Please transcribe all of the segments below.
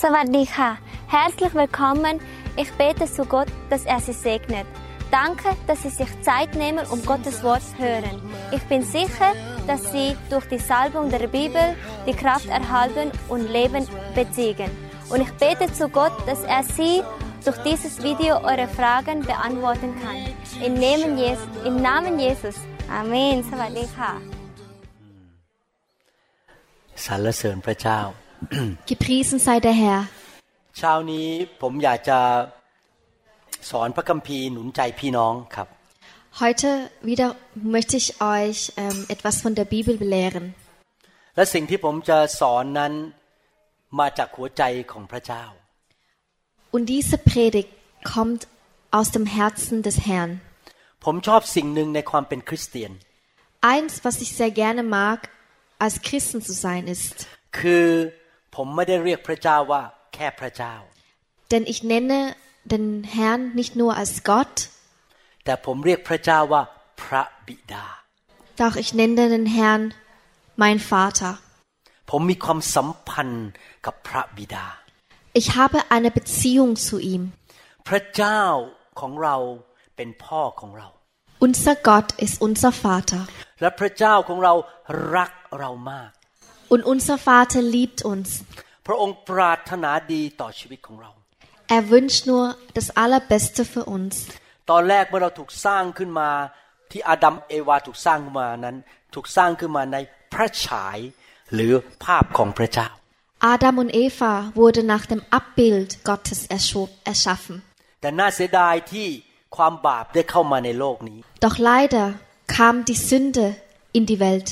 Savadika. Herzlich willkommen. Ich bete zu Gott, dass er Sie segnet. Danke, dass Sie sich Zeit nehmen, um Gottes Wort zu hören. Ich bin sicher, dass Sie durch die Salbung der Bibel die Kraft erhalten und Leben beziehen. Und ich bete zu Gott, dass er Sie durch dieses Video eure Fragen beantworten kann. Im Namen Jesus. Im Namen Jesus. Amen. Savadika. สรรเสริญพระเจ้า Gepriesen sei der Herr. เช้านี้ผมอยากจะสอนพระคัมภีร์หนุนใจพี่น้องครับ Heute wieder möchte ich euch ähm, etwas von der Bibel belehren. และสิ่งที่ผมจะสอนนั้นมาจากหัวใจของพระเจ้า Und diese Predigt kommt aus dem Herzen des Herrn. ผมชอบสิ่งหนึ่งในความเป็นคริสเตียน Eins, was ich sehr gerne mag, als Christen zu sein, ist, คือ ผมไม่ได้เรียกพระเจ้าว่าแค่พระเจ้า denn ich nenne den Herrn nicht nur als Gott, แต่ผมเรียกพระเจ้าว่าพระบิดา doch ich nenne den Herrn mein Vater. ผมมีความสัมพันธ์กับพระบิดา Ich habe eine Beziehung zu ihm. พระเจ้าของเราเป็นพ่อของเรา Unser Gott ist unser Vater. และพระเจ้าของเรารักเรามาก Und unser Vater liebt uns. พระองค์ปรารถนาดีต่อชีวิตของเรา Er wünscht nur das Allerbeste für uns. ตอนแรกเมื่อเราถูกสร้างขึ้นมาที่อาดัมเอวาถูกสร้างขึ้นมานั้น ถูกสร้างขึ้นมาในพระฉาย หรือภาพของพระเจ้า Adam und Eva wurde nach dem Abbild Gottes erscho- erschaffen. แต่น่าเสียดายที่ความบาปได้เข้ามาในโลกนี้ Doch leider kam die Sünde in die Welt,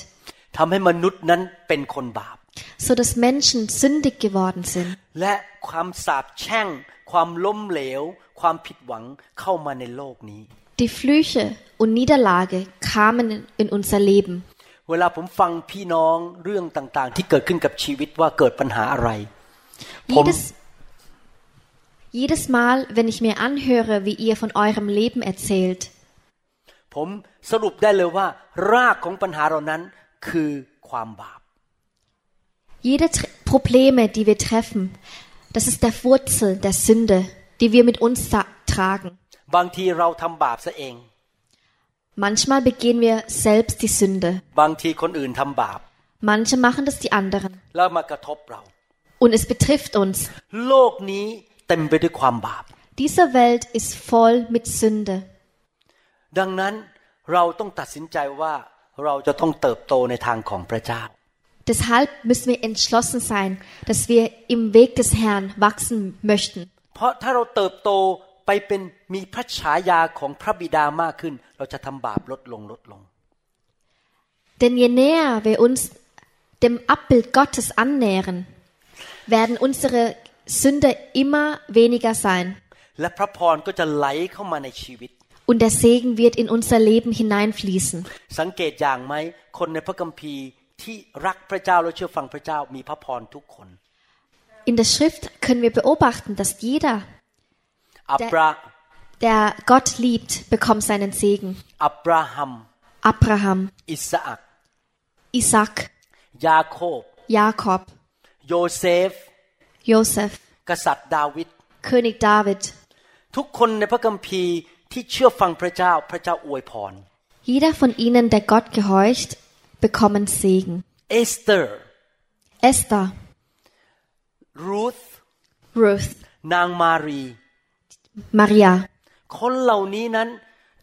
ทำให้มนุษย์นั้นเป็นคนบาป so dass Menschen sündig geworden sind. และความสาปแช่ง ความล้มเหลว ความผิดหวังเข้ามาในโลกนี้ Die Flüche und Niederlage kamen in unser Leben. เวลาผมฟังพี่น้องเรื่องต่างๆ ที่เกิดขึ้นกับชีวิตว่าเกิดปัญหาอะไรผม Jedes, jedes Mal, wenn ich mir anhöre, wie ihr von eurem Leben erzählt, ผมสรุปได้เลยว่ารากของปัญหาเหล่านั้น คือความบาป jede Tr Probleme, die wir treffen, das ist der Wurzel der Sünde, die wir mit uns sa- tragen. บางทีเราทำบาปซะเอง Manchmal begehen wir selbst die Sünde. บางทีคนอื่นทำบาป Manche machen das die anderen. แล้วมากระทบเรา Und es betrifft uns. โลกนี้เต็มไปด้วยความบาป Diese Welt ist voll mit Sünde. ดังนั้นเราต้องตัดสินใจว่า เราจะต้องเติบโตในทางของพระเจ้า Deshalb müssen wir entschlossen sein, dass wir im Weg des Herrn wachsen möchten. เพราะถ้าเราเติบโตไปเป็นมีพระฉายาของพระบิดามากขึ้น เราจะทำบาปลดลงลดลง Denn je näher wir uns dem Abbild Gottes annähern, werden unsere Sünde immer weniger sein. และพระพรก็จะไหลเข้ามาในชีวิต Und der Segen wird in unser Leben hineinfließen. สังเกตอย่างไหมคนในพระคัมภีร์ที่รักพระเจ้าและเชื่อฟังพระเจ้ามีพระพรทุกคน In der Schrift können wir beobachten, dass jeder, อับรา der Gott liebt, bekommt seinen Segen. อับราฮัม Abraham, อิสอัก Isaac, ยาโคบ Jakob, โยเซฟ Josef, กษัตริย์ดาวิด König David. ทุกคนในพระคัมภีร์ ที่เชื่อฟังพระเจ้าพระเจ้าอวยพร Jeder von ihnen, der Gott gehorcht, bekommen Segen. เอสเตอร์ Esther, รูธ Ruth, นางมารี Maria. คนเหล่านี้นั้น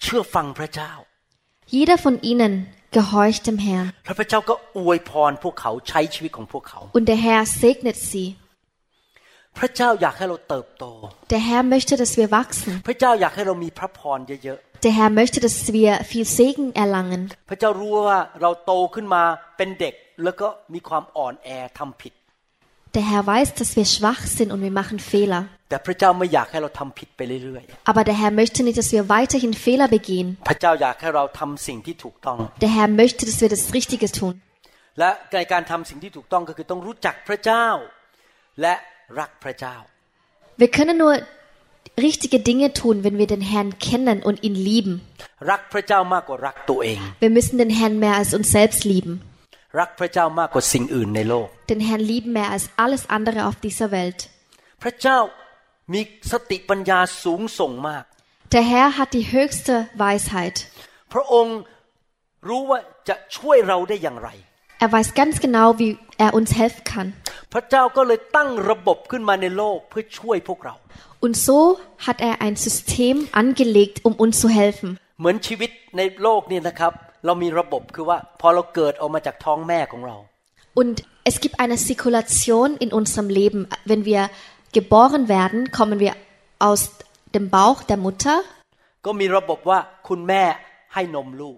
เชื่อฟังพระเจ้า Jeder von ihnen gehorcht dem Herrn. และพระเจ้าก็อวยพรพวกเขาใช้ชีวิตของพวกเขา Und der Herr segnet sie. พระเจ้าอยากให้เราเติบโต Der Herr möchte, dass wir wachsen. พระเจ้าอยากให้เรามีพระพรเยอะ Der Herr möchte, dass wir viel Segen erlangen. ๆ พระเจ้ารู้ว่าเราโตขึ้นมาเป็นเด็ก แล้วก็มีความอ่อนแอทำผิด Der Herr weiß, dass wir schwach sind und wir machen Fehler. แต่พระเจ้าไม่อยากให้เราทำผิดไปเรื่อย Aber der Herr möchte nicht, dass wir weiterhin Fehler begehen. ๆ พระเจ้าอยากให้เราทำสิ่งที่ถูกต้อง Der Herr möchte, dass wir das Richtige tun. และในการทำสิ่งที่ถูกต้องก็คือต้องรู้จักพระเจ้า และรักพระเจ้า Wir können nur richtige Dinge tun, wenn wir den Herrn kennen und ihn lieben. รักพระเจ้ามากกว่ารักตัวเอง Wir müssen den Herrn mehr als uns selbst lieben. รักพระเจ้ามากกว่าสิ่งอื่นในโลก Den Herrn lieben mehr als alles andere auf dieser Welt. พระเจ้ามีสติปัญญาสูงส่งมาก Der Herr hat die höchste Weisheit. พระองค์รู้ว่าจะช่วยเราได้อย่างไร Er weiß ganz genau, wie er uns helfen kann. พระเจ้าก็เลยตั้งระบบขึ้นมาในโลกเพื่อช่วยพวกเรา Und so hat er ein System angelegt, um uns zu helfen. เหมือนชีวิตในโลกนี่นะครับ เรามีระบบคือว่า พอเราเกิดออกมาจากท้องแม่ของเรา Und es gibt eine Zirkulation in unserem Leben. Wenn wir geboren werden, kommen wir aus dem Bauch der Mutter ก็มีระบบว่าคุณแม่ให้นมลูก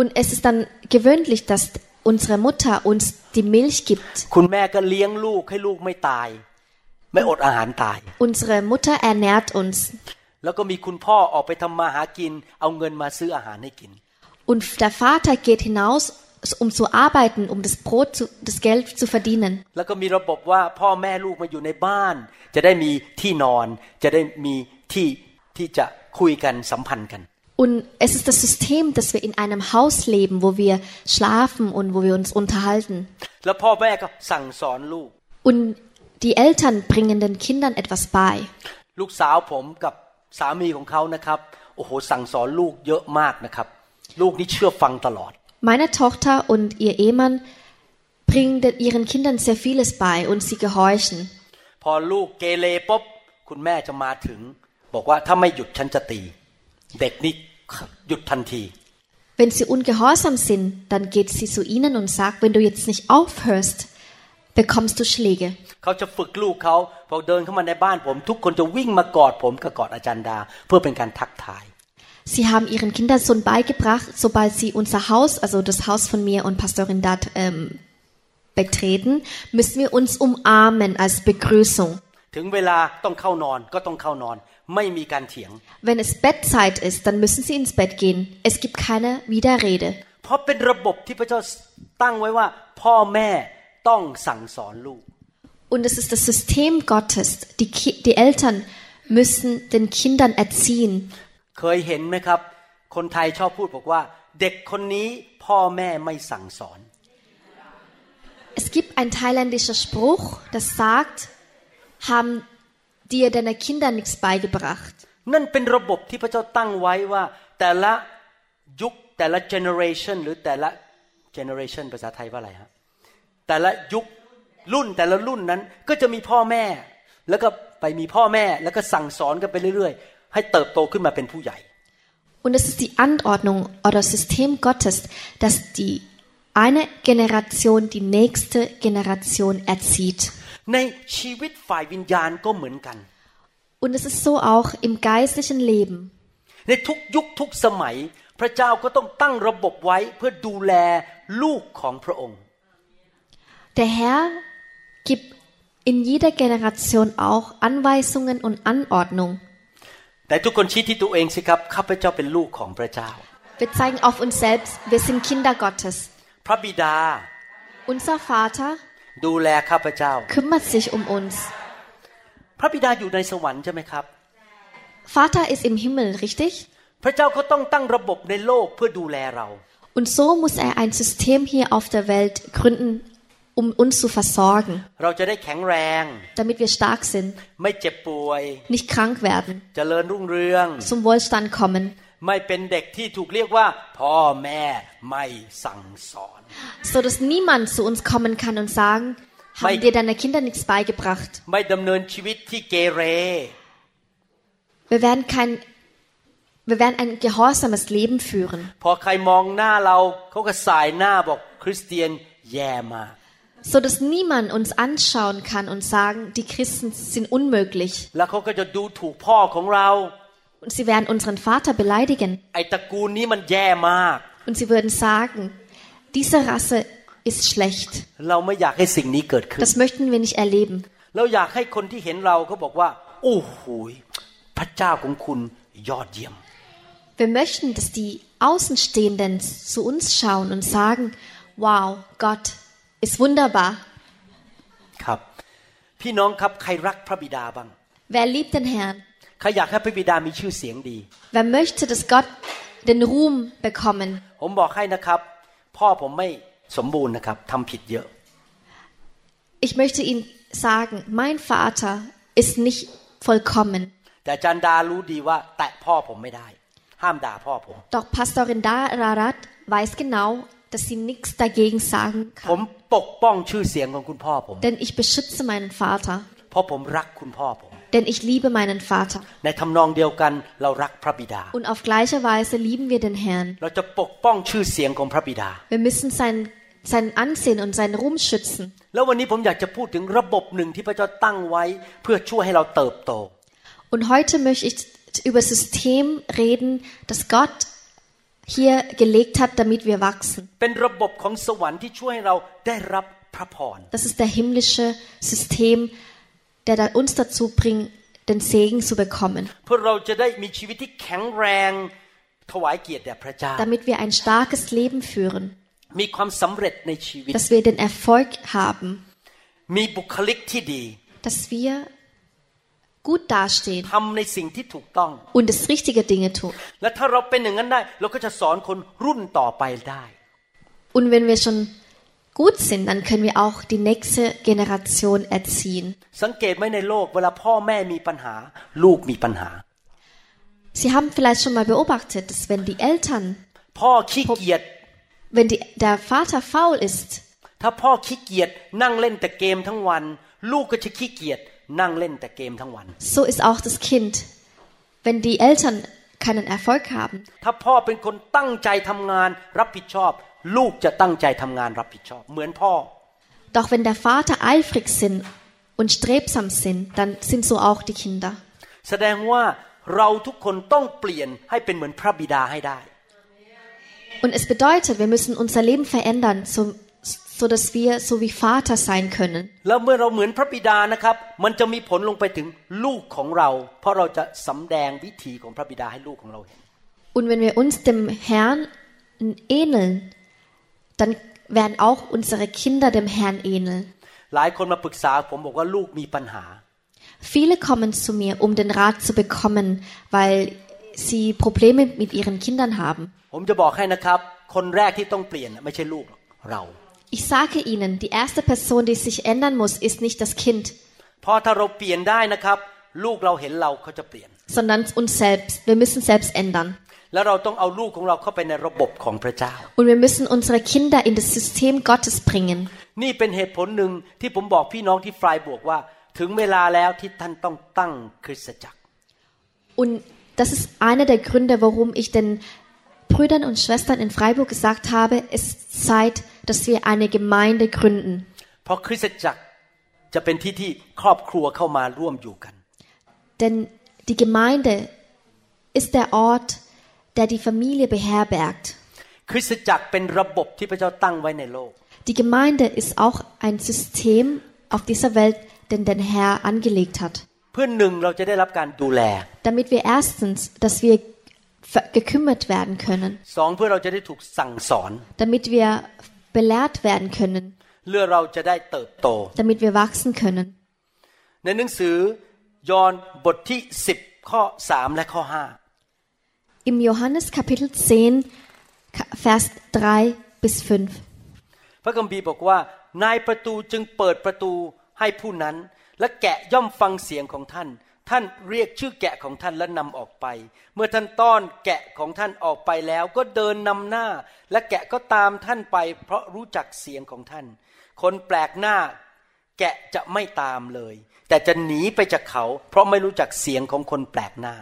und es ist dann gewöhnlich, dass unsere Mutter uns die Milch gibt. คุณแม่ก็เลี้ยงลูกให้ลูกไม่ตาย ไม่อดอาหารตาย Unsere Mutter ernährt uns. แล้วก็มีคุณพ่อออกไปทำมาหากิน เอาเงินมาซื้ออาหารให้กิน Und der Vater geht hinaus, um zu arbeiten, um das Brot, zu, das Geld zu verdienen. แล้วก็มีระบบว่าพ่อแม่ลูกมาอยู่ในบ้าน จะได้มีที่นอน จะได้มีที่ที่จะคุยกันสัมพันธ์กัน Und es ist das System, dass wir in einem Haus leben, wo wir schlafen und wo wir uns unterhalten. แล้วพ่อแม่ก็สั่งสอนลูก Und die Eltern bringen den Kindern etwas bei. ลูกสาวผมกับสามีของเขานะครับ โอ้โหสั่งสอนลูกเยอะมากนะครับ ลูกนี่เชื่อฟังตลอด Meine Tochter und ihr Ehemann bringen den- ihren Kindern sehr vieles bei und sie gehorchen. พอลูกเกเรปุ๊บคุณแม่จะมาถึง บอกว่าถ้าไม่หยุดฉันจะตี เด็กนี่หยุดทันที Wenn sie ungehorsam sind, dann geht sie zu ihnen und sagt, wenn du jetzt nicht aufhörst, bekommst du Schläge. เขาจะฝึกลูกเขาพอเดินเข้ามาในบ้านผม ทุกคนจะวิ่งมากอดผมกับกอดอาจารย์ดา เพื่อเป็นการทักทาย Sie haben ihren Kindern schon beigebracht, sobald sie unser Haus, also das Haus von mir und Pastorin Dat ähm, betreten, müssen wir uns umarmen als Begrüßung. ถึงเวลาต้องเข้านอนก็ต้องเข้านอน ไม่มีการเถียง Wenn es Bettzeit ist, dann müssen sie ins Bett gehen. Es gibt keine Widerrede. เพราะเป็นระบบที่พระเจ้าตั้งไว้ว่า พ่อแม่ต้องสั่งสอนลูก Und es ist das System Gottes. Die, Ki die Eltern müssen den Kindern erziehen. เคยเห็นไหมครับ คนไทยชอบพูดบอกว่า เด็กคนนี้พ่อแม่ไม่สั่งสอน Es gibt ein thailändischer Spruch, das sagt, haben dir deine Kinder nichts beigebracht. นั่นเป็นระบบที่พระเจ้าตั้งไว้ว่า แต่ละยุคแต่ละ generation หรือแต่ละ generation ภาษาไทยว่าอะไรฮะแต่ละยุครุ่นแต่ละรุ่นนั้นก็จะมีพ่อแม่ แล้วก็ไปมีพ่อแม่แล้วก็สั่งสอนกันไปเรื่อยๆ ให้เติบโตขึ้นมาเป็นผู้ใหญ่ Und es ist die Anordnung oder System Gottes, dass die eine Generation die nächste Generation erzieht. ในชีวิตฝ่ายวิญญาณก็เหมือนกัน Und es ist so auch im geistlichen Leben. ในทุกยุคทุกสมัย พระเจ้าก็ต้องตั้งระบบไว้เพื่อดูแลลูกของพระองค์ Der Herr gibt in jeder Generation auch Anweisungen und Anordnung. แต่ทุกคนชี้ที่ตัวเองสิครับข้าพเจ้าเป็นลูกของพระเจ้า Wir zeigen auf uns selbst, wir sind Kinder Gottes. พระบิดา Unser Vater ดูแลข้าพเจ้า kümmert sich um uns. พระบิดาอยู่ในสวรรค์ใช่ไหมครับ Vater ist im Himmel, richtig? พระเจ้าก็ต้องตั้งระบบในโลกเพื่อดูแลเรา Und so muss er ein System hier auf der Welt gründen, um uns zu versorgen, เราจะได้แข็งแรง damit wir stark sind, ไม่เจ็บป่วย nicht krank werden, เจริญรุ่งเรือง zum Wohlstand kommen, ไม่เป็นเด็กที่ถูกเรียกว่า พ่อแม่ไม่สั่งสอน so dass niemand zu uns kommen kann und sagen, haben Mike. dir deine Kinder nichts beigebracht. ไม่ดำเนินชีวิตที่เกเร Wir werden kein, wir werden ein gehorsames Leben führen. พอใครมองหน้าเราเขาก็สายหน้าบอกคริสเตียนแย่มาก so dass niemand uns anschauen kann und sagen, die Christen sind unmöglich. แล้วเขาก็จะดูถูกพ่อของเรา Und sie werden unseren Vater beleidigen. ไอ้ตระกูลนี้มันแย่มาก Und sie würden sagen, diese Rasse ist schlecht. เราไม่อยากให้สิ่งนี้เกิดขึ้น Das möchten wir nicht erleben. เราอยากให้คนที่เห็นเราเขาบอกว่า โอ้โหยพระเจ้าของคุณยอดเยี่ยม Wir möchten, dass die Außenstehenden zu uns schauen und sagen, wow, Gott ist wunderbar. ครับ พี่น้องครับใครรักพระบิดาบ้าง Wer liebt den Herrn? ใครอยากให้พระบิดามีชื่อเสียงดี Wer möchte, dass Gott den Ruhm bekommen? ผมบอกให้นะครับ พ่อผมไม่สมบูรณ์นะครับทำผิดเยอะ Ich möchte Ihnen sagen, mein Vater ist nicht vollkommen. แต่อาจารย์ดารู้ดีว่าแตะพ่อผมไม่ได้ ห้ามด่าพ่อผม Doch Pastorin Dararat weiß genau, dass sie nichts dagegen sagen ผม kann. ปกป้องชื่อเสียงของคุณพ่อผม Denn ich beschütze meinen Vater. เพราะผมรักคุณพ่อผม ม Denn ich liebe meinen Vater. ในทำนองเดียวกันเรารักพระบิดา Und auf gleiche Weise lieben wir den Herrn. เราจะปกป้องชื่อเสียงของพระบิดา Wir müssen sein, sein Ansehen und seinen Ruhm schützen. แล้ววันนี้ผมอยากจะพูดถึงระบบหนึ่งที่พระเจ้าตั้งไว้ เพื่อช่วยให้เราเติบโต Und heute möchte ich über das System reden, das Gott hier gelegt hat, damit wir wachsen. เป็นระบบของสวรรค์ที่ช่วยให้เราได้รับพระพร Das ist der himmlische System, der uns dazu bringt, den Segen zu bekommen. Damit wir ein starkes Leben führen. Dass wir den Erfolg haben. Dass wir gut dastehen und das richtige Dinge tun. Und wenn wir schon gut sind, dann können wir auch die nächste Generation erziehen. สังเกตไหมในโลกเวลาพ่อแม่มีปัญหา ลูกมีปัญหา Sie haben vielleicht schon mal beobachtet, dass wenn die Eltern, พ่อขี้เกียจ wenn die, der Vater faul ist, ถ้าพ่อขี้เกียจนั่งเล่นแต่เกมทั้งวัน ลูกก็จะขี้เกียจนั่งเล่นแต่เกมทั้งวัน so ist auch das Kind. Wenn die Eltern keinen Erfolg haben, ถ้าพ่อเป็นคนตั้งใจทำงานรับผิดชอบ ลูกจะตั้งใจทำงานรับผิดชอบเหมือนพ่อ doch wenn der Vater eifrig sind und strebsam sind, dann sind so auch die Kinder. แสดงว่าเราทุกคนต้องเปลี่ยนให้เป็นเหมือนพระบิดาให้ได้ Und es bedeutet, wir müssen unser Leben verändern, so, so dass wir so wie Vater sein können. แล้วเมื่อเราเหมือนพระบิดานะครับ มันจะมีผลลงไปถึงลูกของเรา เพราะเราจะสำแดงวิธีของพระบิดาให้ลูกของเราเห็น Und wenn wir uns dem Herrn ähneln, dann werden auch unsere Kinder dem Herrn ähneln. หลายคนมาปรึกษาผมบอกว่าลูกมีปัญหา Viele kommen zu mir, um den Rat zu bekommen, weil sie Probleme mit ihren Kindern haben. ผมจะบอกให้นะครับ คนแรกที่ต้องเปลี่ยนน่ะไม่ใช่ลูกหรอกเรา Ich sage Ihnen, die erste Person, die sich ändern muss, ist nicht das Kind, เพราะถ้าเราเปลี่ยนได้นะครับ ลูกเราเห็นเราเขาจะเปลี่ยน sondern uns selbst. Wir müssen selbst ändern. แล้วเราต้องเอาลูกของเราเข้าไปในระบบของพระเจ้า Und wir müssen unsere Kinder in das System Gottes bringen. นี่เป็นเหตุผลหนึ่งที่ผมบอกพี่น้องที่ฟรายบวกว่า ถึงเวลาแล้วที่ท่านต้องตั้งคริสตจักร Und das ist einer der Gründe, warum ich den Brüdern und Schwestern in Freiburg gesagt habe, es ist Zeit, dass wir eine Gemeinde gründen. เพราะคริสตจักรจะเป็นที่ที่ครอบครัวเข้ามาร่วมอยู่กัน Denn die Gemeinde ist der Ort, der die Familie beherbergt. คริสตจักรเป็นระบบที่พระเจ้าตั้งไว้ในโลก Die Gemeinde ist auch ein System auf dieser Welt, den der Herr angelegt hat. เพื่อหนึ่งเราจะได้รับการดูแล Damit wir erstens, dass wir ver- gekümmert werden können. สองเพื่อเราจะได้ถูกสั่งสอน Damit wir belehrt werden können. เพื่อเราจะได้เติบโต Damit wir wachsen können. ในหนังสือยอห์นบทที่ 10 ข้อ 3 และข้อ Im Johannes Kapitel 10, Vers 3 bis 5. 5พระคัมภีร์บอกว่านายประตูจึงเปิดประตูให้ผู้นั้น และแกะย่อมฟังเสียงของท่าน ท่านเรียกชื่อแกะของท่านและนำออกไป เมื่อท่านต้อนแกะของท่านออกไปแล้วก็เดินนำหน้า และแกะก็ตามท่านไป เพราะรู้จักเสียงของท่าน คนแปลกหน้าแกะจะไม่ตามเลย แต่จะหนีไปจากเขา เพราะไม่รู้จักเสียงของคนแปลกหน้า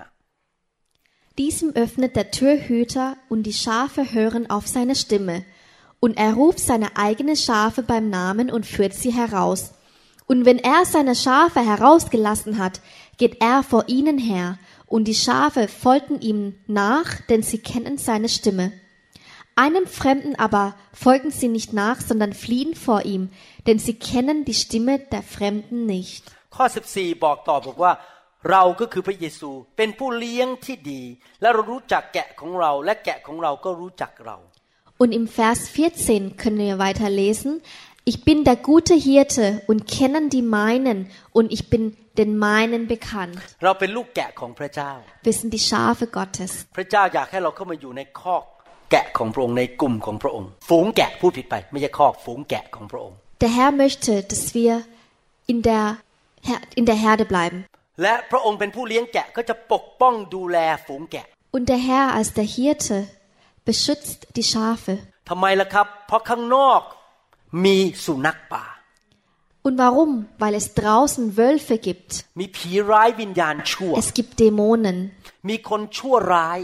Diesem öffnet der Türhüter und die Schafe hören auf seine Stimme. Und er ruft seine eigenen Schafe beim Namen und führt sie heraus. Und wenn er seine Schafe herausgelassen hat, geht er vor ihnen her, und die Schafe folgen ihm nach, denn sie kennen seine Stimme. Einem Fremden aber folgen sie nicht nach, sondern fliehen vor ihm, denn sie kennen die Stimme der Fremden nicht. ข้อ 14 บอกต่อบอกว่า เราก็คือพระเยซูเป็นผู้เลี้ยงที่ดี และเรารู้จักแกะของเรา และแกะของเราก็รู้จักเรา Und im Vers 14 können wir weiter lesen, ich bin der gute Hirte und kennen die meinen und ich bin den meinen bekannt. เราเป็นลูกแกะของพระเจ้า Wir sind die Schafe Gottes. พระเจ้าอยากให้เราเข้ามาอยู่ในคอกแกะของพระองค์ในกลุ่มของพระองค์ ฝูงแกะพูดผิดไป ไม่ใช่คอกฝูงแกะของพระองค์ Der Herr möchte, dass wir in der, Her- in der Herde bleiben. และพระองค์เป็นผู้เลี้ยงแกะก็จะปกป้องดูแลฝูงแกะ Und der Herr als der Hirte beschützt die Schafe. ทำไมล่ะครับ เพราะข้างนอกมีสุนัขป่า Und warum? Weil es draußen Wölfe gibt. มีผีร้ายวิญญาณชั่ว Es gibt Dämonen. มีคนชั่วร้าย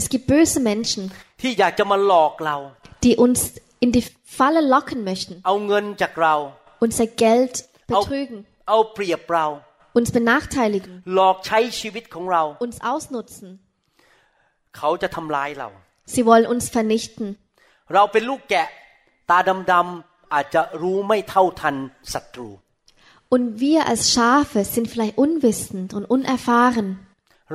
Es gibt böse Menschen, ที่อยากจะมาหลอกเรา die uns in die Falle locken möchten, เอาเงินจากเรา unser Geld เอา betrügen, เอาเปรียบเรา uns benachteiligen, หลอกใช้ชีวิตของเรา uns ausnutzen. เขาจะทำร้ายเรา Sie wollen uns vernichten. เราเป็นลูกแกะ ตาดำๆอาจจะรู้ไม่เท่าทันศัตรู Und wir als Schafe sind vielleicht unwissend und unerfahren.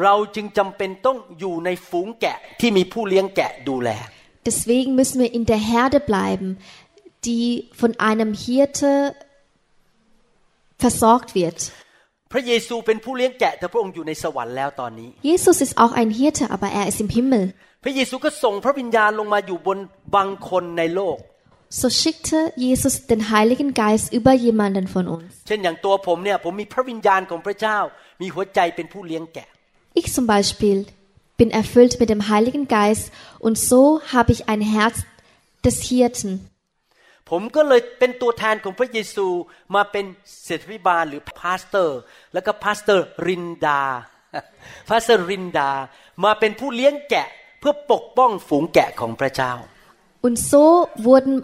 เราจึงจำเป็นต้องอยู่ในฝูงแกะที่มีผู้เลี้ยงแกะดูแล Deswegen müssen wir in der Herde bleiben, die von einem Hirte versorgt wird. พระเยซูเป็นผู้เลี้ยงแกะแต่พระองค์อยู่ในสวรรค์แล้วตอนนี้ Jesus ist auch ein Hirte, aber er ist im Himmel. พระเยซูก็ส่งพระวิญญาณลงมาอยู่บนบางคนในโลก So schickte Jesus den Heiligen Geist über jemanden von uns. เช่นอย่างตัวผมเนี่ยผมมีพระวิญญาณของพระเจ้า มีหัวใจเป็นผู้เลี้ยงแกะ Ich zum Beispiel bin erfüllt mit dem Heiligen Geist und so habe ich ein Herz des Hirten. ผมก็เลยเป็นตัวแทนของพระเยซูมาเป็นเศรษฐิบาลหรือพาสเตอร์ แล้วก็พาสเตอร์รินดาพาสเตอร์รินดา มาเป็นผู้เลี้ยงแกะเพื่อปกป้องฝูงแกะของพระเจ้า Und so wurden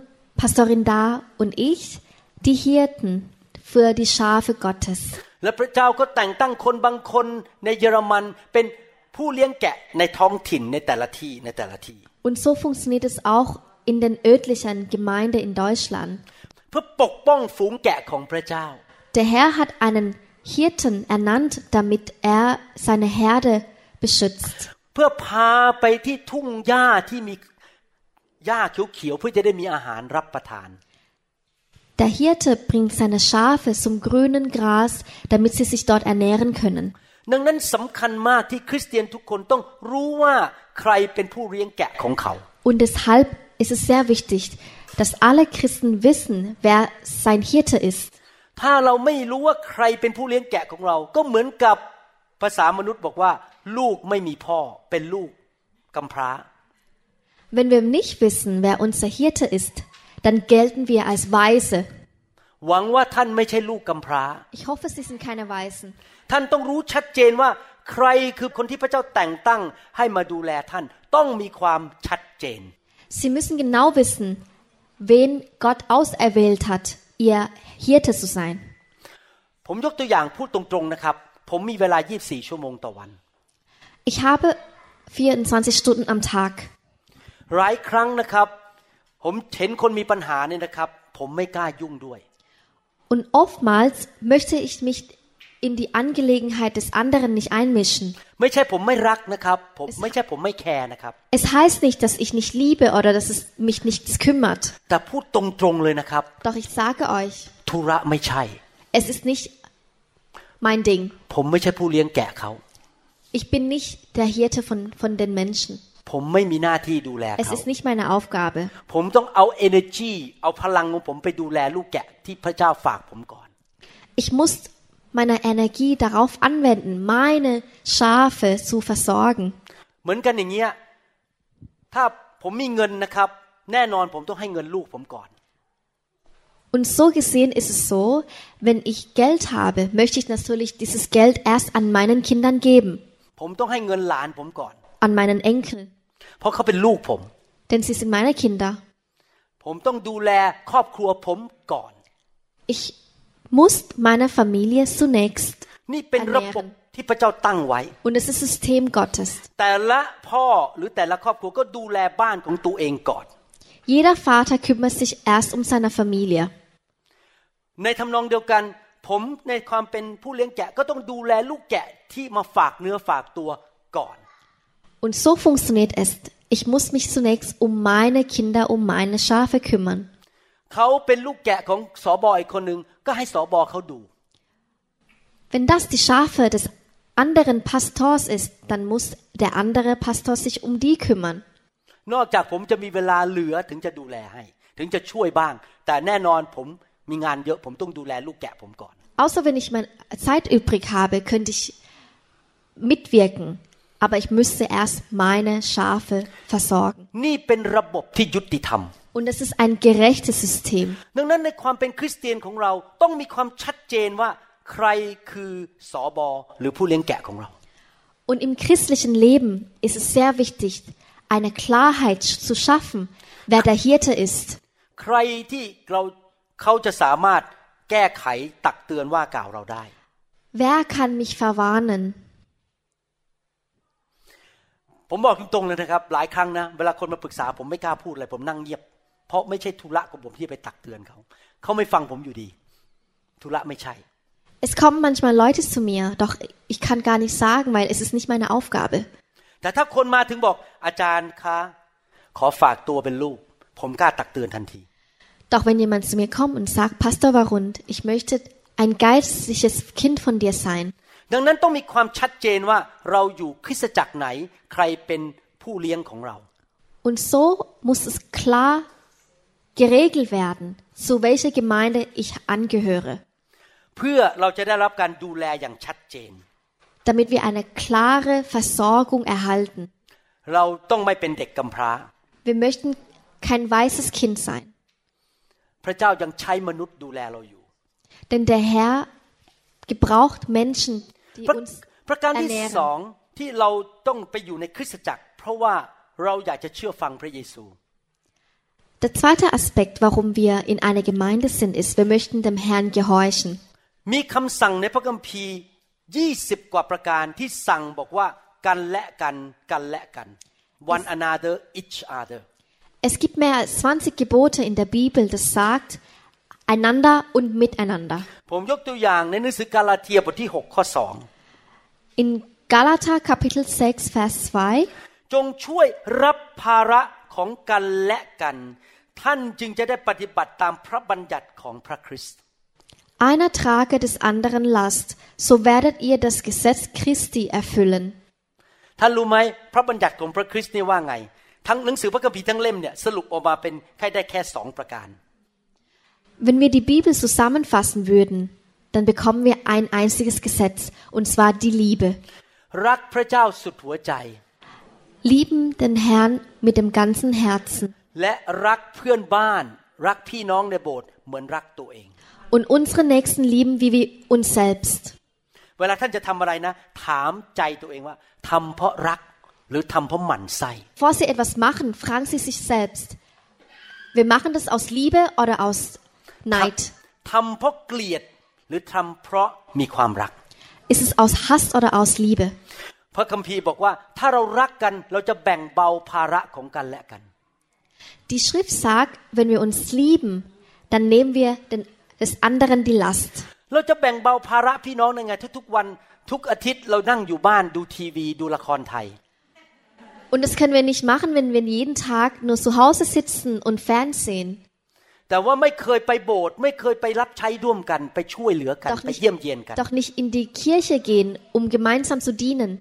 Pastorin Da und ich die Hirten für die Schafe Gottes. และพระเจ้าก็แต่งตั้งคนบางคนในเยอรมันเป็นผู้เลี้ยงแกะในท้องถิ่นในแต่ละที่ในแต่ละที่ Und so funktioniert es auch in den örtlichen Gemeinden in Deutschland. เพื่อปกป้องฝูงแกะของพระเจ้า Der Herr hat einen Hirten ernannt, damit er seine Herde beschützt. เพื่อพาไปที่ทุ่งหญ้าที่มีหญ้าเขียวๆเพื่อจะได้มีอาหารรับประทาน Der Hirte bringt seine Schafe zum grünen Gras, damit sie sich dort ernähren können. ดังนั้นสำคัญมากที่คริสเตียนทุกคนต้องรู้ว่าใครเป็นผู้เลี้ยงแกะของเขา Und deshalb ist es sehr wichtig, dass alle Christen wissen, wer sein Hirte ist. ถ้าเราไม่รู้ว่าใครเป็นผู้เลี้ยงแกะของเรา ก็เหมือนกับภาษามนุษย์บอกว่า ลูกไม่มีพ่อเป็นลูกกำพร้า Wenn wir nicht wissen, wer unser Hirte ist, dann gelten wir als Weise. หวังว่าท่านไม่ใช่ลูกกำพร้า Ich hoffe, Sie sind keine Weisen. ท่านต้องรู้ชัดเจนว่า ใครคือคนที่พระเจ้าแต่งตั้งให้มาดูแลท่าน ต้องมีความชัดเจน Sie müssen genau wissen, wen Gott auserwählt hat, ihr Hirte zu sein. ผมยกตัวอย่างพูดตรงๆนะครับ ผมมีเวลา 24 ชั่วโมงต่อวัน Ich habe 24 Stunden am Tag. หลายครั้งนะครับ ผมเห็นคนมีปัญหาเนี่ยนะครับ ผมไม่กล้ายุ่งด้วย Und oftmals möchte ich mich in die Angelegenheit des anderen nicht einmischen. Es heißt nicht, dass ich nicht liebe oder dass es mich nichts kümmert. Doch ich sage euch, es ist nicht mein Ding. Ich bin nicht der Hirte von, von den Menschen. Es ist nicht meine Aufgabe. Ich muss meine Energie darauf anwenden, meine Schafe zu versorgen. เหมือนกันอย่างเงี้ย ถ้าผมมีเงินนะครับ แน่นอนผมต้องให้เงินลูกผมก่อน Und so gesehen ist es so, wenn ich Geld habe, möchte ich natürlich dieses Geld erst an meinen Kindern geben, ผมต้องให้เงินหลานผมก่อน an meinen Enkel, เพราะเขาเป็นลูกผม denn sie sind meine Kinder. ผมต้องดูแลครอบครัวผมก่อน Ich muss meine Familie zunächst นี่เป็นระบบที่พระเจ้าตั้งไว้ und es ist das System Gottes. แต่ละพ่อหรือแต่ละครอบครัวก็ดูแลบ้านของตัวเองก่อน Jeder Vater kümmert sich erst um seine Familie. ในทำนองเดียวกัน ผมในความเป็นผู้เลี้ยงแกะก็ต้องดูแลลูกแกะที่มาฝากเนื้อฝากตัวก่อน Und so funktioniert es. Ich muss mich zunächst um meine Kinder, um meine Schafe kümmern. เขาเป็นลูกแกะของสอบออีกคนหนึ่งก็ให้สอบอเขาดู Wenn das die Schafe des anderen Pastors ist, dann muss der andere Pastor sich um die kümmern. นอกจากผมจะมีเวลาเหลือถึงจะดูแลให้ ถึงจะช่วยบ้าง แต่แน่นอนผมมีงานเยอะผมต้องดูแลลูกแกะผมก่อน außer wenn ich mal Zeit übrig habe, könnte ich mitwirken. Aber ich müsste erst meine Schafe versorgen. นี่เป็นระบบที่ยุติธรรม Und es ist ein gerechtes System. ดังนั้นในความเป็นคริสเตียนของเราต้องมีความชัดเจนว่าใครคือสอบอหรือผู้เลี้ยงแกะของเรา Und im christlichen Leben ist es sehr wichtig, eine Klarheit zu schaffen, wer der Hirte ist. ใครที่เราเขาจะสามารถแก้ไขตักเตือนว่ากล่าวเราได้ Wer kann mich verwarnen? ผมบอกตรงๆเลยนะครับ หลายครั้งนะ เวลาคนมาปรึกษาผมไม่กล้าพูดอะไรผมนั่งเงียบ เพราะไม่ใช่ธุระของผมที่จะไปตักเตือนเขา เขาไม่ฟังผมอยู่ดี ธุระไม่ใช่ Es kommen manchmal Leute zu mir, doch ich kann gar nicht sagen, weil es ist nicht meine Aufgabe. แต่ถ้าคนมาถึงบอกอาจารย์คะขอฝากตัวเป็นลูก ผมกล้าตักเตือนทันที Doch wenn jemand zu mir kommt und sagt, Pastor Warund, ich möchte ein geistliches Kind von dir sein, ดังนั้นต้องมีความชัดเจนว่าเราอยู่คริสตจักรไหน ใครเป็นผู้เลี้ยงของเรา Und so muss es klar geregelt werden, zu welcher Gemeinde ich angehöre, เพื่อเราจะได้รับการดูแลอย่างชัดเจน damit wir eine klare Versorgung erhalten. เราต้องไม่เป็นเด็กกำพร้า Wir möchten kein weißes Kind sein, พระเจ้ายังใช้มนุษย์ดูแลเราอยู่ denn der Herr gebraucht Menschen, die ประ uns ประการที่สอ ernähren. งที่เราต้องไปอยู่ในคริสตจักร เพราะว่าเราอยากจะเชื่อฟังพระเยซู Der zweite Aspekt, warum wir in einer Gemeinde sind, ist, wir möchten dem Herrn gehorchen. มีคำสั่งในพระคัมภีร์ยี่สิบกว่าประการที่สั่งบอกว่ากันและกันกันและกัน one another each other Es gibt mehr als 20 Gebote in der Bibel, das sagt, einander und miteinander. ผมยกตัวอย่างในหนังสือกาลาเทียบทที่ 6 ข้อ In Galater Kapitel 6, Vers 2, 2 จงช่วยรับภาระของกันและกัน ท่านจึงจะได้ปฏิบัติตามพระบัญญัติของพระคริสต์ einer trage des anderen Last, so werdet ihr das Gesetz Christi erfüllen. ท่านรู้ไหมพระบัญญัติของพระคริสต์นี่ว่าไง ทั้งหนังสือพระคัมภีร์ทั้งเล่มเนี่ยสรุปออกมาเป็นแค่ได้แค่สองประการ Wenn wir die Bibel zusammenfassen würden, dann bekommen wir ein einziges Gesetz, und zwar die Liebe. รักพระเจ้าสุดหัวใจ Lieben den Herrn mit dem ganzen Herzen และรักเพื่อนบ้านรักพี่น้องในโบสถ์เหมือนรักตัวเอง und unsere Nächsten lieben wie wir uns selbst. เวลาท่านจะทำอะไรนะ ถามใจตัวเองว่าทำเพราะรักหรือทำเพราะหมั่นไส้ Bevor Sie etwas machen, fragen Sie sich selbst, wir machen das aus Liebe oder aus Neid? ทำเพราะเกลียดหรือทำเพราะมีความรัก Ist es aus Hass oder aus Liebe? พระคัมภีร์บอกว่าถ้าเรารักกันเราจะแบ่งเบาภาระของกันและกัน Die Schrift sagt, wenn wir uns lieben, dann nehmen wir den, des anderen die Last. เราจะแบ่งเบาภาระพี่น้องยังไงทุกๆวันทุกอาทิตย์เรานั่งอยู่บ้านดูทีวี ดูละครไทย Und das können wir nicht machen, wenn wir jeden Tag nur zu Hause sitzen und Fernsehen. แต่ว่าไม่เคยไปโบสถ์ไม่เคยไปรับใช้ร่วมกัน ไปช่วยเหลือกัน Doch ไป nicht, เยี่ยมเยียนกัน doch nicht in die Kirche gehen, um gemeinsam zu dienen.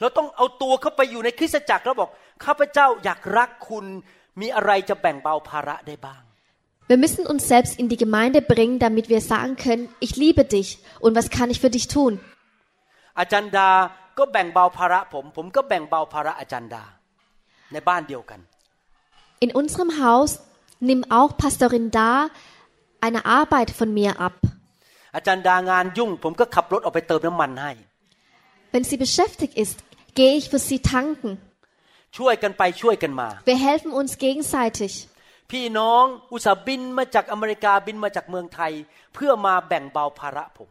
เราต้องเอาตัวเข้าไปอยู่ในคริสตจักรแล้วบอกข้าพเจ้าอยากรักคุณ มีอะไรจะแบ่งเบาภาระได้บ้าง Wir müssen uns selbst in die Gemeinde bringen, damit wir sagen können, ich liebe dich und was kann ich für dich tun? อาจารย์ดาก็แบ่งเบาภาระผม ผมก็แบ่งเบาภาระอาจารย์ดา ในบ้านเดียวกัน In unserem Haus nimmt auch Pastorin Da eine Arbeit von mir ab. อาจารย์ดางานยุ่ง ผมก็ขับรถออกไปเติมน้ำมันให้ Wenn sie beschäftigt ist, gehe ich für sie tanken. ช่วยกันไปช่วยกันมา Wir helfen uns gegenseitig. พี่น้องอุตส่าห์บินมาจากอเมริกาบินมาจากเมืองไทย เพื่อมาแบ่งเบาภาระผม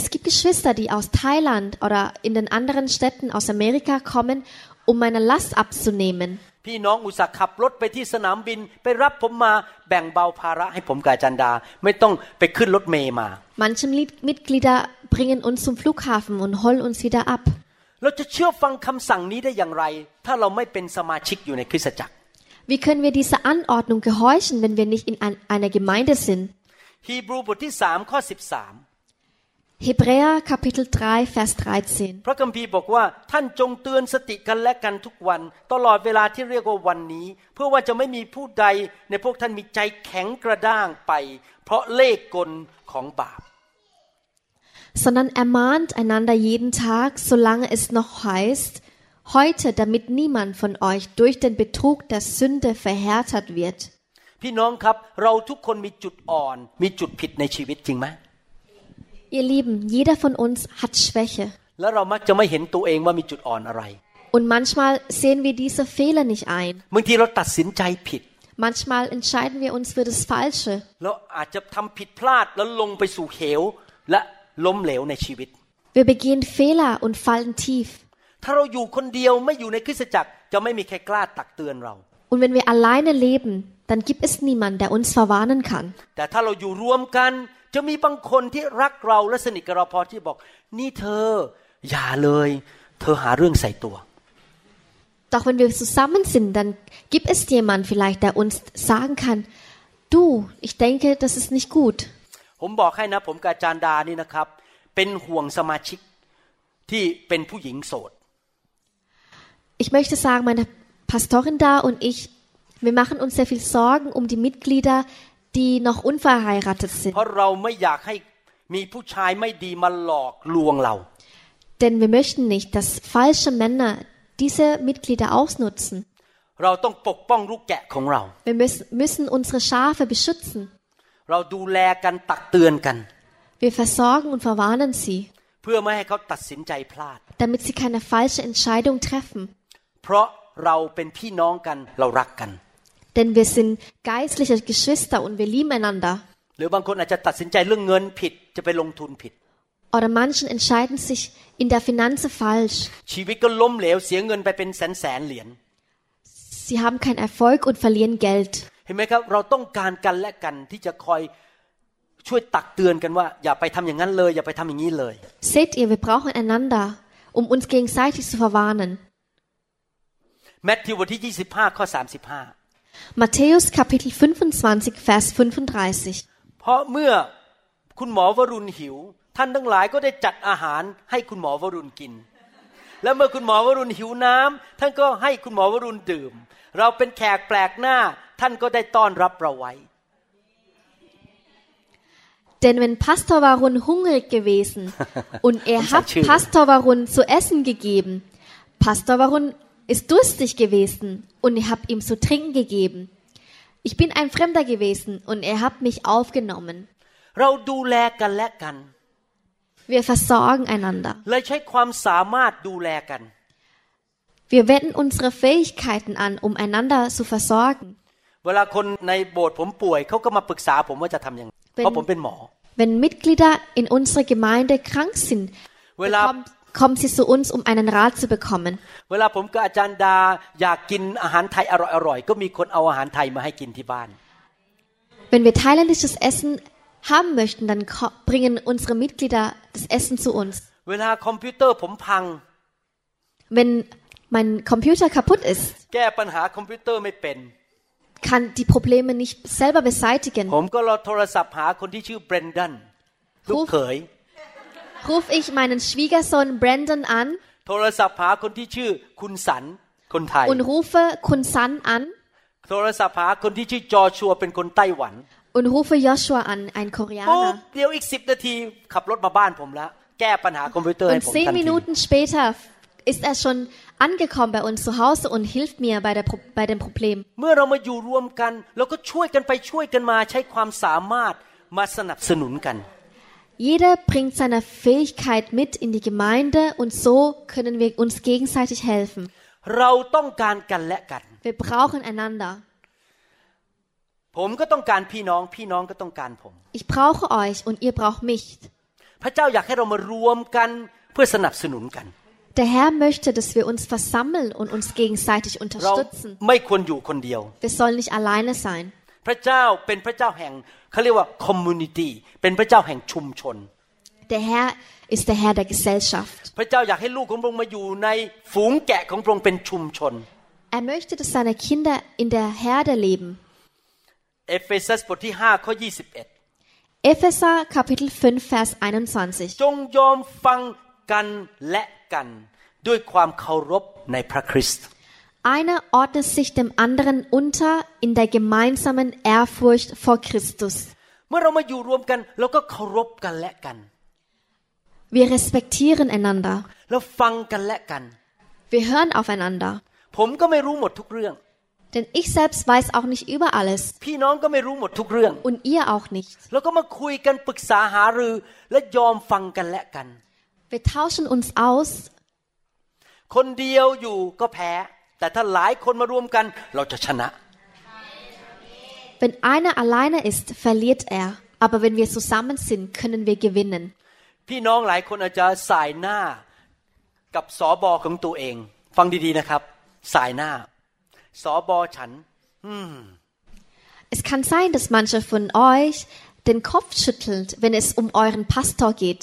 Es gibt Geschwister, die aus Thailand oder in den anderen Städten aus Amerika kommen, um meine Last abzunehmen. พี่น้องอุตส่าห์ขับรถไปที่สนามบิน ไปรับผมมาแบ่งเบาภาระให้ผมกับอาจารย์ดา ไม่ต้องไปขึ้นรถเมย์มา Manche Lied- Mitglieder bringen uns zum Flughafen und holen uns wieder ab. เราจะเชื่อฟังคำสั่งนี้ได้อย่างไร ถ้าเราไม่เป็นสมาชิกอยู่ในคริสตจักร Wie können wir dieser Anordnung gehorchen, wenn wir nicht in ein, einer Gemeinde sind? ฮีบรูบทที่สามข้อสิบสาม Hebräer Kapitel 3, Vers 13. พระคัมภีร์บอกว่าท่านจงเตือนสติกันและกันทุกวัน ตลอดเวลาที่เรียกว่าวันนี้ เพื่อว่าจะไม่มีผู้ใดในพวกท่านมีใจแข็งกระด้างไป เพราะเล่ห์กลของบาป sondern ermahnt einander jeden Tag, solange es noch heißt, heute, damit niemand von euch durch den Betrug der Sünde verhärtet wird. พี่น้องครับ เราทุกคนมีจุดอ่อน มีจุดผิดในชีวิตจริงไหม Ihr Lieben, jeder von uns hat Schwäche. แล้วเรามักจะไม่เห็นตัวเองว่ามีจุดอ่อนอะไร Und manchmal sehen wir diese Fehler nicht ein. บางทีเราตัดสินใจผิด Manchmal entscheiden wir uns für das Falsche. เราอาจจะทำผิดพลาดแล้วลงไปสู่เหวและ ล้มเหลวในชีวิต Wir begehen Fehler und fallen tief. ถ้าเราอยู่คนเดียวไม่อยู่ในคริสตจักรจะไม่มีใครกล้าตักเตือนเรา Und wenn wir alleine leben, dann gibt es niemanden, der uns verwarnen kann. แต่ถ้าเราอยู่รวมกันจะมีบางคนที่รักเราและสนิทกับเราพอที่บอก นี่เธอ อย่าเลย เธอหาเรื่องใส่ตัว Doch wenn wir zusammen sind, dann gibt es jemanden vielleicht, der uns sagen kann, du, ich denke, das ist nicht gut. ผมบอกให้นะผมกับอาจารย์ดานี่นะครับ เป็นห่วงสมาชิกที่เป็นผู้หญิงโสด Ich möchte sagen, meine Pastorin da und ich, wir machen uns sehr viel Sorgen um die Mitglieder, die noch unverheiratet sind. เพราะเราไม่อยากให้มีผู้ชายไม่ดีมาหลอกลวงเรา Denn wir möchten nicht, dass falsche Männer diese Mitglieder ausnutzen. เราต้องปกป้องลูกแกะของเรา Wir müssen, müssen unsere Schafe beschützen. เราดูแลกันตักเตือนกัน Wir versorgen und verwarnen sie, เพื่อไม่ให้เขาตัดสินใจพลาด damit sie keine falsche Entscheidung treffen. เพราะเราเป็นพี่น้องกันเรารักกัน Denn wir sind geistliche Geschwister und wir lieben einander. หรือบางคนอาจจะตัดสินใจเรื่องเงินผิดจะไปลงทุนผิด Oder manchen entscheiden sich in der Finanze falsch. ชีวิตก็ล้มเหลวเสียเงินไปเป็นแสนแสนๆเหรียญ Sie haben keinen Erfolg und verlieren Geld. เห็นไหมครับ เราต้องการกันและกันที่จะคอยช่วยตักเตือนกันว่า อย่าไปทำอย่างนั้นเลย อย่าไปทำอย่างนี้เลย Seht ihr, wir brauchen einander, um uns gegenseitig zu verwarnen. แมทธิวบทที่25ข้อ35 Matthäus Kapitel 25, Vers 35. เพราะเมื่อคุณหมอวรุณหิว ท่านทั้งหลายก็ได้จัดอาหารให้คุณหมอวรุณกิน และเมื่อคุณหมอวรุณหิวน้ำท่านก็ให้คุณหมอวรุณดื่ม เราเป็นแขกแปลกหน้า ท่านก็ได้ต้อนรับเราไว้ Denn wenn Pastor Warun hungrig gewesen und er Unser hat Schüler. Pastor Warun zu essen gegeben, Pastor Warun ist durstig gewesen und ihr habt ihm zu trinken gegeben. Ich bin ein Fremder gewesen und er hat mich aufgenommen. เราดูแลกันและกัน Wir versorgen einander. เลยใช้ความสามารถดูแลกัน Wir wenden unsere Fähigkeiten an, um einander zu versorgen. เวลาคนในโบสถ์ผมป่วยเขาก็มาปรึกษาผมว่าจะทำยังไงเป็นเพราะผมเป็นหมอ Wenn Mitglieder in unserer Gemeinde krank sind, Well, uh, bekommt, kommen sie zu uns, um einen Rat zu bekommen. เวลาผมกับอาจารย์ดาอยากกินอาหารไทยอร่อยๆก็มีคนเอาอาหารไทยมาให้กินที่บ้าน Wenn wir thailändisches Essen haben möchten, dann ko- bringen unsere Mitglieder das Essen zu uns. เวลาคอมพิวเตอร์ผมพัง Wenn mein Computer kaputt ist, แก้ปัญหาคอมพิวเตอร์ไม่เป็น kann die Probleme nicht selber beseitigen, ผมก็รอโทรศัพท์หาคนที่ชื่อเบรนดันลูกเขย rufe ich meinen Schwiegersohn Brandon an โทรศัพท์หาคนที่ชื่อคุณสันคนไทย und rufe Kun San an โทรศัพท์หาคนที่ชื่อจอชัวเป็นคนไต้หวัน und rufe Joshua an, ein ปุ๊บ Koreaner. เดี๋ยวอีกสิบนาทีขับรถมาบ้านผมแล้ว แก้ปัญหาคอมพิวเตอร์ให้ Und ผม zehn ทันที Minuten später ist er schon angekommen bei uns zu Hause und hilft mir bei, der, Pro- bei dem Problem. เมื่อเรามาอยู่รวมกันเราก็ช่วยกันไปช่วยกันมาใช้ความสามารถมาสนับสนุนกัน Jeder bringt seine Fähigkeit mit in die Gemeinde und so können wir uns gegenseitig helfen. เราต้องการกันและกัน Wir brauchen einander. ผมก็ต้องการพี่น้อง พี่น้องก็ต้องการผม Ich brauche euch und ihr braucht mich. พระเจ้าอยากให้เรามารวมกันเพื่อสนับสนุนกัน Der Herr möchte, dass wir uns versammeln und uns gegenseitig เรา unterstützen. ไม่ควรอยู่คนเดียว Wir sollen nicht alleine sein. พระเจ้าเป็นพระเจ้าแห่งเขาเรียกว่า community เป็นพระเจ้าแห่งชุมชน Der Herr ist der Herr der Gesellschaft. พระเจ้าอยากให้ลูกของพระองค์มาอยู่ในฝูงแกะของพระองค์เป็นชุมชน Er möchte, dass seine Kinder in der Herde leben. เอเฟซัสบทที่5ข้อ21 Epheser Kapitel 5 Vers 21. จงยอมฟัง กันและกัน ด้วยความเคารพในพระคริสต์ Einer ordnet sich dem anderen unter in der gemeinsamen Ehrfurcht vor Christus. เมื่อเรามาอยู่รวมกันเราก็เคารพกันและกัน Wir respektieren einander. แล้วฟังกันและกัน Wir hören aufeinander. ผมก็ไม่รู้หมดทุกเรื่อง Denn ich selbst weiß auch nicht über alles. พี่น้องก็ไม่รู้หมดทุกเรื่อง Und ihr auch nicht. แล้วก็มาคุยกันปรึกษาหารือ และยอมฟังกันและกัน Wir tauschen uns aus. คนเดียวอยู่ก็แพ้ แต่ถ้าหลายคนมารวมกัน เราจะชนะ Wenn einer alleine ist, verliert er. Aber wenn wir zusammen sind, können wir gewinnen. พี่น้องหลายคนอาจจะสายหน้ากับสอบอของตัวเอง ฟังดีๆนะครับ สายหน้า สอบอฉัน Es kann sein, dass manche von euch den Kopf schüttelt, wenn es um euren Pastor geht.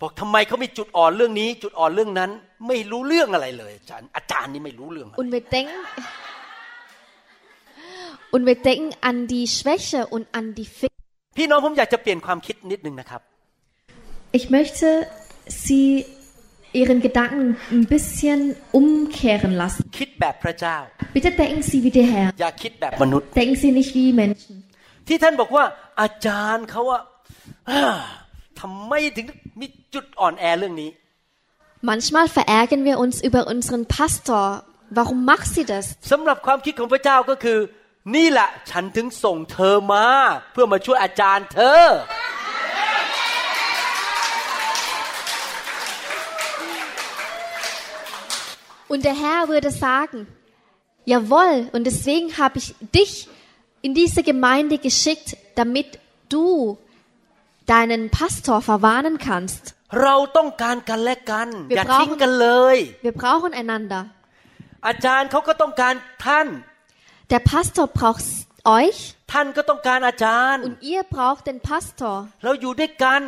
บอกทำไมเขามีจุดอ่อนเรื่องนี้ จุดอ่อนเรื่องนั้น ไม่รู้เรื่องอะไรเลยอาจารย์อาจารย์นี่ไม่รู้เรื่องอะไร Und wir denken, und wir denken an die Schwäche und an die Fehler. พี่น้องผมอยากจะเปลี่ยนความคิดนิดนึงนะครับ Ich möchte Sie Ihren Gedanken ein bisschen umkehren lassen. คิดแบบพระเจ้า Bitte denken Sie wie der Herr. อย่าคิดแบบมนุษย์ Denken Sie nicht wie Menschen. ที่ท่านบอกว่าอาจารย์เขาว่า อ่าทำไมถึงมีจุดอ่อนแอเรื่องนี้ Manchmal verärgern wir uns über unseren Pastor. Warum macht sie das? สำหรับความคิดของพระเจ้าก็คือ นี่แหละฉันถึงส่งเธอมา เพื่อมาช่วยอาจารย์เธอ Und der Herr würde sagen, jawohl, und deswegen habe ich dich in diese Gemeinde geschickt, damit du deinen Pastor verwarnen kannst. เราต้องการกันและกัน Wir อย่า brauchen- ทิ้งกันเลย Wir brauchen einander. อาจารย์เขาก็ต้องการท่าน Der Pastor braucht euch ท่านก็ต้องการอาจารย์ und ihr braucht den Pastor. เราอยู่ด้วยกัน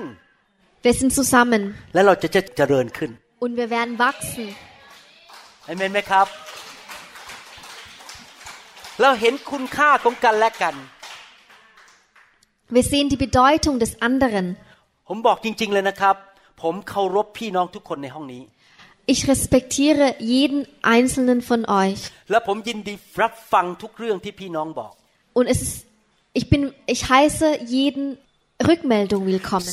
Wir sind zusammen และเราจะจะเจริญขึ้น und wir werden wachsen. เอเมนไหมครับ เราเห็นคุณค่าของกันและกัน wir sehen die Bedeutung des anderen. Ich respektiere jeden einzelnen von euch. Und es ist, ich bin ich heiße jeden Rückmeldung willkommen.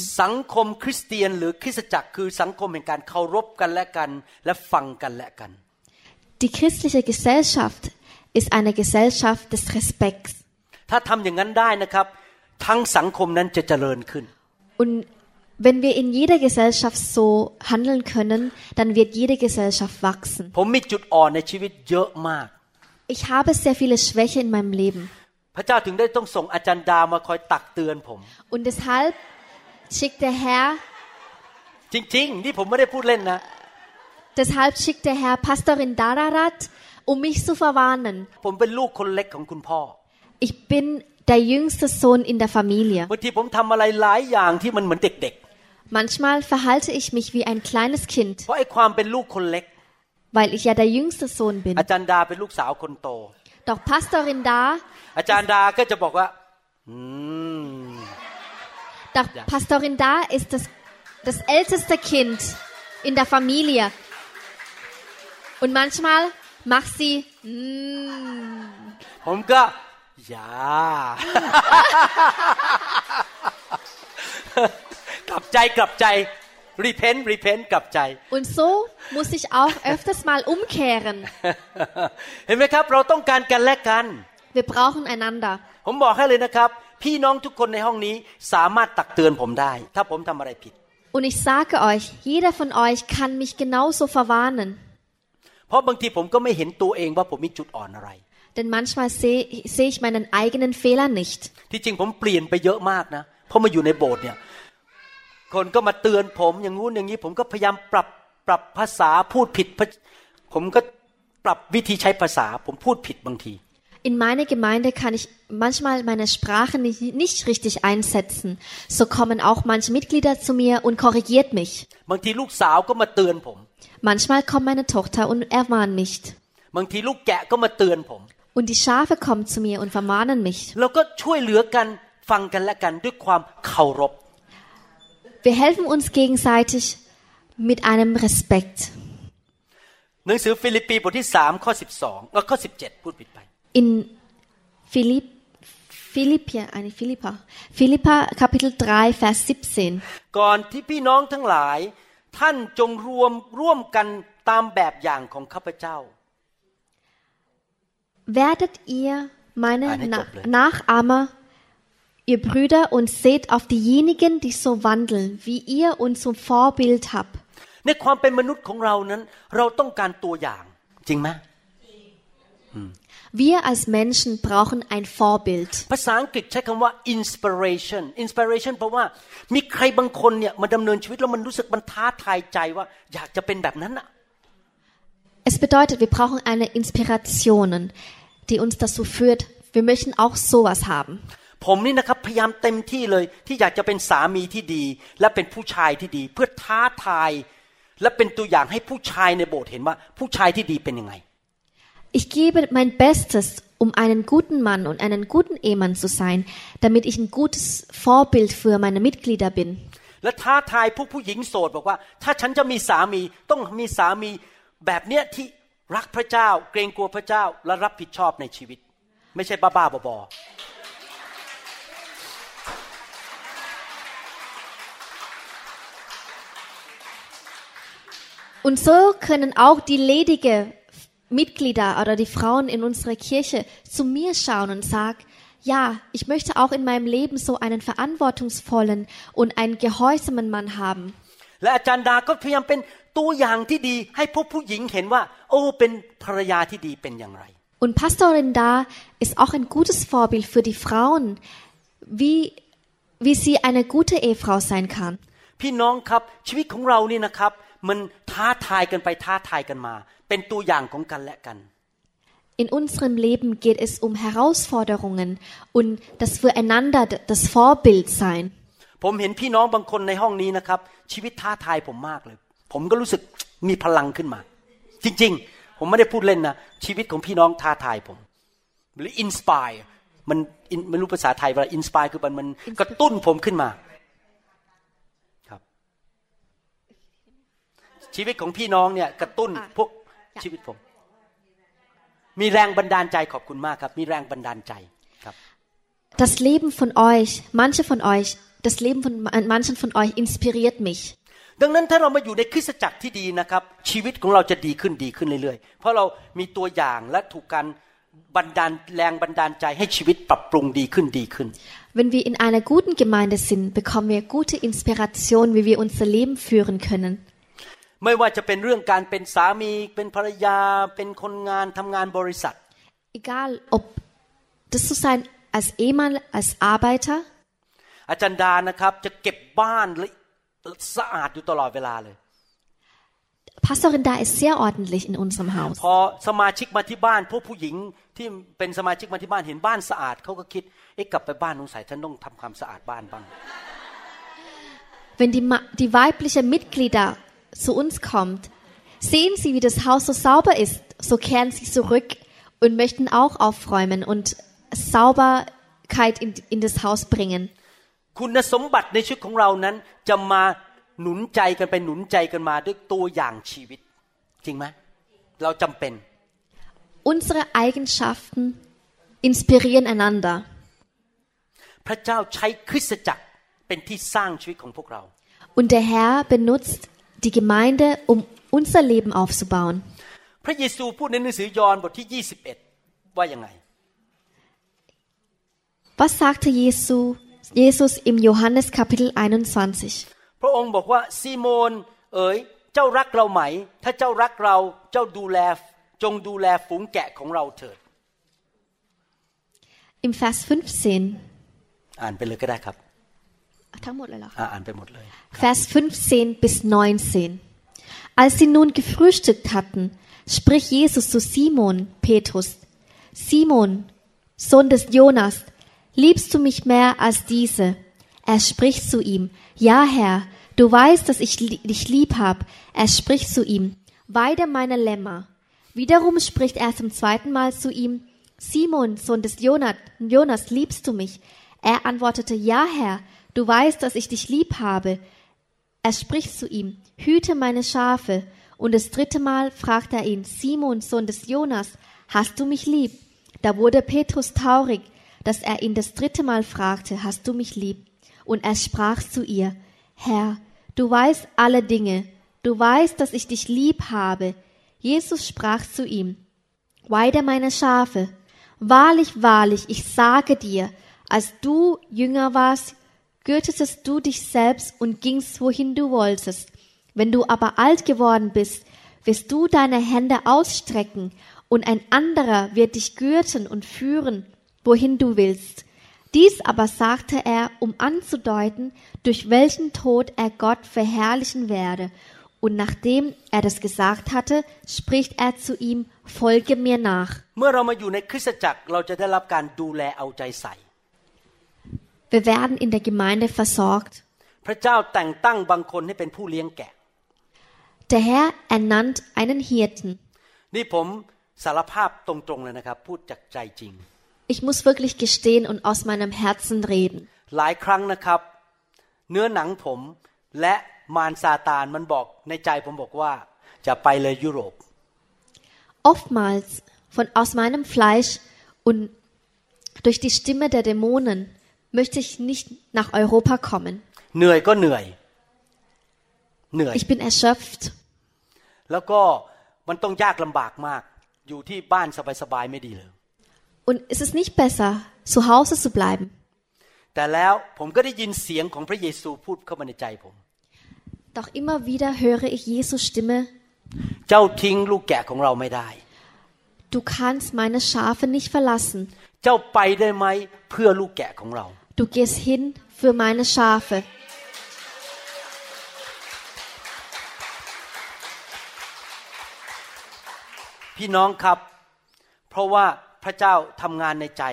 Die christliche Gesellschaft ist eine Gesellschaft des Respekts. ทั้งสังคมนั้นจะเจริญขึ้น Und wenn wir in jeder Gesellschaft so handeln können, dann wird jede Gesellschaft wachsen. ผมมีจุดอ่อนในชีวิตเยอะมาก Ich habe sehr viele Schwäche in meinem Leben. พระเจ้าถึงได้ต้องส่งอาจารย์ดามาคอยตักเตือนผม Und deshalb schickt der Herr, จริง ๆ นี่ผมไม่ได้พูดเล่นนะ deshalb schickt der Herr Pastorin Dararat, um mich zu verwarnen. ผมเป็นลูกคนเล็กของคุณพ่อ Ich bin der jüngste Sohn in der Familie. Manchmal verhalte ich mich wie ein kleines Kind, weil ich ja der jüngste Sohn bin. Doch Pastorin Da, doch Pastorin Da ist das, das älteste Kind in der Familie. Und manchmal macht sie. Mm. อย่ากลับใจกลับใจ repent repent กลับใจ und so muss ich auch öfters mal umkehren. เห็นไหมครับ เราต้องการกันและกัน Wir brauchen einander. ผมบอกให้เลยนะครับ พี่น้องทุกคนในห้องนี้สามารถตักเตือนผมได้ ถ้าผมทำอะไรผิด Und ich sage euch, jeder von euch kann mich genauso verwarnen. เพราะบางทีผมก็ไม่เห็นตัวเองว่าผมมีจุดอ่อนอะไร Denn manchmal sehe sehe ich meinen eigenen Fehler nicht. ที่จริงผมเปลี่ยนไปเยอะมากนะเพราะมาอยู่ในโบสถ์เนี่ย คนก็มาเตือนผมอย่างงู้นอย่างนี้ ผมก็พยายามปรับปรับภาษาพูดผิด ผมก็ปรับวิธีใช้ภาษา ผมพูดผิดบางที In meiner Gemeinde kann ich manchmal meine Sprache nicht, nicht richtig einsetzen. So kommen auch manche Mitglieder zu mir und korrigiert mich. บางทีลูกสาวก็มาเตือนผม Manchmal kommt meine Tochter und ermahnt mich. บางทีลูกแกะก็มาเตือนผม Und die Schafe kommen zu mir und vermahnen mich. เราก็ช่วยเหลือกันฟังกันและกันด้วยความเคารพ Wir helfen uns gegenseitig mit einem Respekt. หนังสือฟิลิปปีบทที่สามข้อสิบสองแล้วข้อสิบเจ็ดพูดผิดไป In Philipp, Philippa, eine Philippa. Philippa Kapitel 3 Vers 17. ก่อนที่พี่น้องทั้งหลาย ท่านจงรวมร่วมกันตามแบบอย่างของข้าพเจ้า Werdet ihr meine Ah, nicht Na doppelt. Nachahmer, ihr Brüder, und seht auf diejenigen, die so wandeln, wie ihr uns zum Vorbild habt. ในความเป็นมนุษย์ของเรานั้น เราต้องการตัวอย่าง จริงไหม Wir als Menschen brauchen ein Vorbild. ภาษาอังกฤษใช้คำว่า inspiration inspiration เพราะว่ามีใครบางคนเนี่ยมาดำเนินชีวิตแล้วมันรู้สึกมันท้าทายใจว่า อยากจะเป็นแบบนั้นอะ Es bedeutet, wir brauchen eine Inspiration, die uns dazu führt, wir möchten auch sowas haben. ผมนี่นะครับพยายามเต็มที่เลย ที่อยากจะเป็นสามีที่ดี และเป็นผู้ชายที่ดี เพื่อท้าทาย และเป็นตัวอย่างให้ผู้ชายในโบสถ์เห็นว่า ผู้ชายที่ดีเป็นยังไง Ich gebe mein Bestes, um einen guten Mann und einen guten Ehemann zu sein, damit ich ein gutes Vorbild für meine Mitglieder bin. และท้าทายผู้ผู้หญิงโสดบอกว่า ถ้าฉันจะมีสามีต้องมีสามี แบบเนี้ยที่รักพระเจ้า เกรงกลัวพระเจ้าและรับผิดชอบในชีวิต ไม่ใช่บ้าๆบอๆ Und so können auch die ledige Mitglieder oder die Frauen in unserer Kirche zu mir schauen und sagen, ja, ich möchte auch in meinem Leben so einen verantwortungsvollen und einen gehorsamen Mann haben. และอาจารย์ดาก็พยายามเป็น ตัวอย่างที่ดีให้พวกผู้หญิงเห็นว่า โอ้เป็นภรรยาที่ดีเป็นอย่างไร Und Pastorin da ist auch ein gutes Vorbild für die Frauen, wie, wie sie eine gute Ehefrau sein kann. พี่น้องครับชีวิตของเรานี่นะครับ มันท้าทายกันไปท้าทายกันมา เป็นตัวอย่างของกันและกัน In unserem Leben geht es um Herausforderungen und das füreinander das Vorbild sein. ผมเห็นพี่น้องบางคนในห้องนี้นะครับ ชีวิตท้าทายผมมากเลย ผมก็รู้สึกมีพลังขึ้นมา จริง ๆ ผมไม่ได้พูดเล่นนะ ชีวิตของพี่น้องท้าทายผม หรืออินสปายมัน in- ไม่รู้ภาษาไทยว่าอินสปายคือมันมันกระตุ้นผมขึ้นมาครับ ชีวิตของพี่น้องเนี่ยกระตุ้นอะพวกชีวิตผม มีแรงบันดาลใจขอบคุณมากครับ มีแรงบันดาลใจครับ Das Leben von euch, manche von euch, das Leben von ma- manchen von euch inspiriert mich. ดังนั้นถ้าเรามาอยู่ในคริสตจักรที่ดีนะครับ ชีวิตของเราจะดีขึ้นดีขึ้นเรื่อยๆ เพราะเรามีตัวอย่างและถูกการบันดาลแรงบันดาลใจให้ชีวิตปรับปรุงดีขึ้นดีขึ้น Wenn wir in einer guten Gemeinde sind, bekommen wir gute Inspiration, wie wir unser Leben führen können. ไม่ว่าจะเป็นเรื่องการเป็นสามี เป็นภรรยา เป็นคนงานทำงานบริษัท Egal, ob das zu sein als Ehemann, als Arbeiter, อาจารย์ดานะครับจะเก็บบ้านและ สะอาดอยู่ตลอดเวลาเลย Pastorin da ist sehr ordentlich in unserem Haus. พอสมาชิกมาที่บ้าน พวกผู้หญิงที่เป็นสมาชิกมาที่บ้านเห็นบ้านสะอาดเขาก็คิดเอ๊ะกลับไปบ้านสงสัยฉันต้องทำความสะอาดบ้านบ้าง Wenn die, Ma- die weibliche Mitglieder zu uns kommt, sehen sie, wie das Haus so sauber ist, so kehren sie zurück und möchten auch aufräumen und Sauberkeit in, in das Haus bringen. คุณสมบัติในชีวิตของเรานั้น จะมาหนุนใจกันไปหนุนใจกันมาด้วยตัวอย่างชีวิต จริงไหมเราจำเป็น Unsere Eigenschaften inspirieren einander. พระเจ้าใช้คริสตจักรเป็นที่สร้างชีวิตของพวกเรา Und der Herr benutzt die Gemeinde, um unser Leben aufzubauen. พระเยซูพูดในหนังสือยอห์นบทที่ 21 ว่ายังไง Was sagte Jesu, Jesus im Johannes Kapitel 21? พระองค์บอกว่าซีโมน เอ๋ยเจ้ารักเราไหม ถ้าเจ้ารักเราเจ้าดูแลจงดูแลฝูงแกะของเราเถิด Im Vers 15. อ่านไปเลยก็ได้ครับ Ah, อ่าอ่านไปหมดเลย Vers 15 bis 19. Als sie nun gefrühstückt hatten, spricht Jesus zu Simon, Petrus, Simon, Sohn des Jonas, liebst du mich mehr als diese? Er spricht zu ihm, ja Herr, du weißt, dass ich dich lieb hab. Er spricht zu ihm, weide meine Lämmer. Wiederum spricht er zum zweiten Mal zu ihm, Simon, Sohn des Jonas, Jonas, liebst du mich? Er antwortete, ja Herr, du weißt, dass ich dich lieb habe. Er spricht zu ihm, hüte meine Schafe. Und das dritte Mal fragt er ihn, Simon, Sohn des Jonas, hast du mich lieb? Da wurde Petrus traurig, dass er ihn das dritte Mal fragte, hast du mich lieb? Und er sprach zu ihr, Herr, du weißt alle Dinge, du weißt, dass ich dich lieb habe. Jesus sprach zu ihm, Weide meine Schafe. Wahrlich, wahrlich, ich sage dir, als du jünger warst, gürtetest du dich selbst und gingst, wohin du wolltest. Wenn du aber alt geworden bist, wirst du deine Hände ausstrecken, und ein anderer wird dich gürten und führen, wohin du willst. Dies aber sagte er, um anzudeuten, durch welchen Tod er Gott verherrlichen werde. Und nachdem er das gesagt hatte, spricht er zu ihm, folge mir nach. เมื่อเรามาอยู่ในคริสตจักรเราจะได้รับการดูแลเอาใจใส่ Wir werden in der Gemeinde versorgt. พระเจ้าแต่งตั้งบางคนให้เป็นผู้เลี้ยงแกะ Der Herr ernannt einen Hirten. นี่ผมสารภาพตรงๆเลยนะครับ พูดจากใจจริง Ich muss wirklich gestehen und aus meinem Herzen reden. หลายครั้งนะครับ เนื้อหนังผมและมารซาตานมันบอกในใจผมบอกว่าจะไปเลยยุโรป Oftmals von aus meinem Fleisch und durch die Stimme der Dämonen möchte ich nicht nach Europa kommen. เหนื่อยก็เหนื่อย เหนื่อย Ich bin erschöpft แล้วก็มันต้องยากลำบากมาก อยู่ที่บ้านสบายๆไม่ดีเลย und es ist nicht besser, zu Hause zu bleiben. แต่แล้วผมก็ได้ยินเสียงของพระเยซูพูดเข้ามาในใจผม Doch immer wieder höre ich Jesus Stimme, เจ้าทิ้งลูกแกะของเราไม่ได้ du kannst meine Schafe nicht verlassen. เจ้าไปได้ไหมเพื่อลูกแกะของเรา Du gehst hin für meine Schafe. พี่น้องครับ เพราะว่า พระเจ้าทำงานในใจ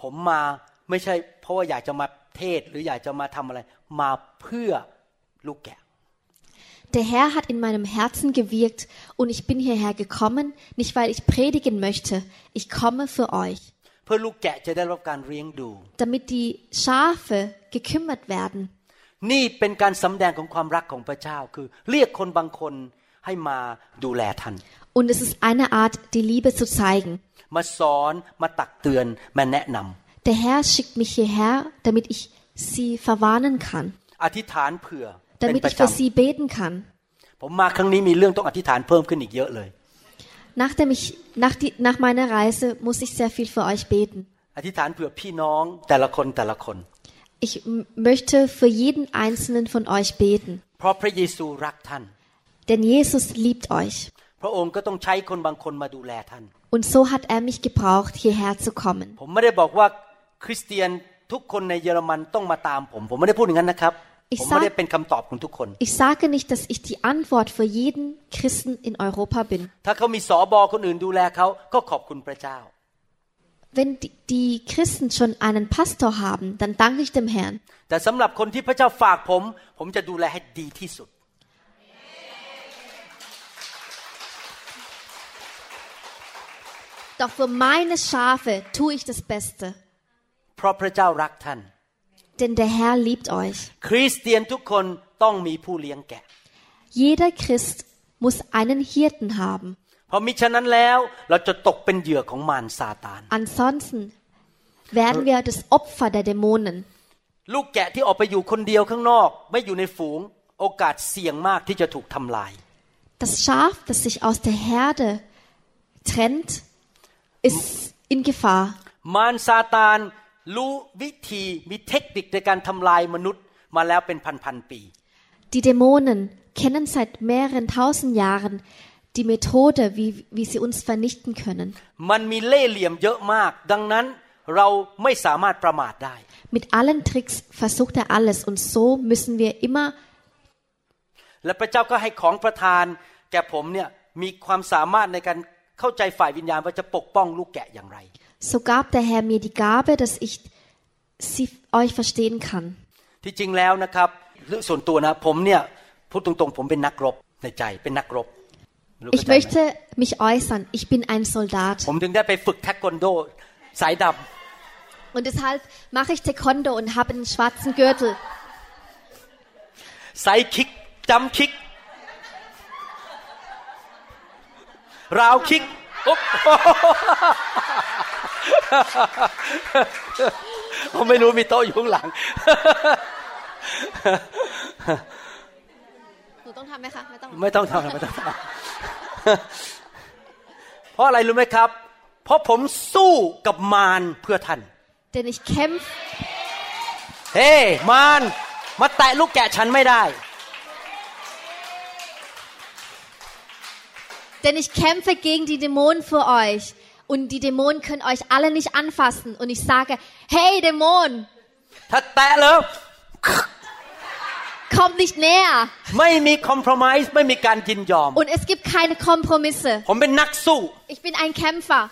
ผมมาไม่ใช่ เพราะว่าอยากจะมาเทศหรืออยากจะมาทำอะไร มาเพื่อลูกแกะ Der Herr hat in meinem Herzen gewirkt und ich bin hierher gekommen, nicht weil ich predigen möchte. Ich komme für euch, เพื่อลูกแกะจะได้รับการเลี้ยงดู damit die Schafe gekümmert werden. นี่เป็นการสำแดงของความรักของพระเจ้า คือ เรียกคนบางคนให้มาดูแลท่าน Und es ist eine Art, die Liebe zu zeigen. มาสอนมาตักเตือนมาแนะนำ Der Herr schickt mich hierher, damit ich sie verwarnen kann, อธิษฐานเผื่อเป็น damit ประ ich จ für sie beten kann. ำผมมาครั้งนี้มีเรื่องต้องอธิษฐานเพิ่มขึ้นอีกเยอะเลย Nachdem ich, nach, die, nach meiner Reise muss ich sehr viel für euch beten. อธิษฐานเผื่อพี่น้องแต่ละคนแต่ละคน Ich m- möchte für jeden einzelnen von euch beten, เพราะพระเยซูรักท่าน denn Jesus liebt euch. พระองค์ก็ต้องใช้คนบางคนมาดูแลท่าน Und so hat er mich gebraucht, hierher zu kommen. ผมไม่ได้บอกว่าคริสเตียนทุกคนในเยอรมันต้องมาตามผม ผมไม่ได้พูดอย่างนั้นนะครับ Ich ผมไม่ได้ sag- เป็นคำตอบของทุกคน Ich sage nicht, dass ich die Antwort für jeden Christen in Europa bin. ถ้าเขามีสอบอคนอื่นดูแลเขาก็ขอบคุณพระเจ้า Wenn die, die Christen schon einen Pastor haben, dann danke ich dem Herrn. Doch für meine Schafe tue ich das Beste, เพราะพระเจ้ารักท่าน denn der Herr liebt euch. คริสเตียนทุกคนต้องมีผู้เลี้ยงแกะ Jeder Christ muss einen Hirten haben. เพราะมิฉะนั้นแล้วเราจะตกเป็นเหยื่อของมารซาตาน Ansonsten werden wir das Opfer der Dämonen. ลูกแกะที่ออกไปอยู่คนเดียวข้างนอก ไม่อยู่ในฝูง โอกาสเสี่ยงมากที่จะถูกทำลาย Das Schaf, das sich aus der Herde trennt, ist in Gefahr. มารซาตานรู้วิธีมีเทคนิคในการทำลายมนุษย์มาแล้วเป็นพันๆปี Die Dämonen kennen seit mehreren tausend Jahren die Methode, wie, wie sie uns vernichten können. มันมีเล่ห์เหลี่ยมเยอะมาก ดังนั้นเราไม่สามารถประมาทได้ Mit allen Tricks versucht er alles und so müssen wir immer และพระเจ้าก็ให้ของประทาน แก่ผมเนี่ยมีความสามารถในการ เข้าใจฝ่ายวิญญาณว่าจะปกป้องลูกแกะอย่างไร So gab der Herr mir die Gabe, dass ich sie euch verstehen kann. ที่จริงแล้วนะครับเรื่องส่วนตัวนะผมเนี่ยพูดตรงๆ ผมเป็นนักรบในใจเป็นนักรบรู้ Ich เข้าใจไหม möchte mich äußern. Ich bin ein Soldat. ผมถึงได้ไปฝึกเทควันโดสายด Und deshalb mache ich Taekwondo und habe einen schwarzen Gürtel. ำไซคิกจำคิก ราวคิกอุ๊บผมไม่รู้มีโต๊ะอยู่ข้างหลัง หนูต้องทำไหมคะ ไม่ต้อง ไม่ต้องทำไม่ต้องทำเพราะอะไรรู้ไหมครับ เพราะผมสู้กับมารเพื่อท่าน Denn ich kämpfe เฮ้ มารมาแตะลูกแกะฉันไม่ได้ Denn ich kämpfe gegen die Dämonen für euch. Und die Dämonen können euch alle nicht anfassen. Und ich sage, hey Dämon! Kommt nicht näher. Und es gibt keine Kompromisse. Ich bin ein Kämpfer.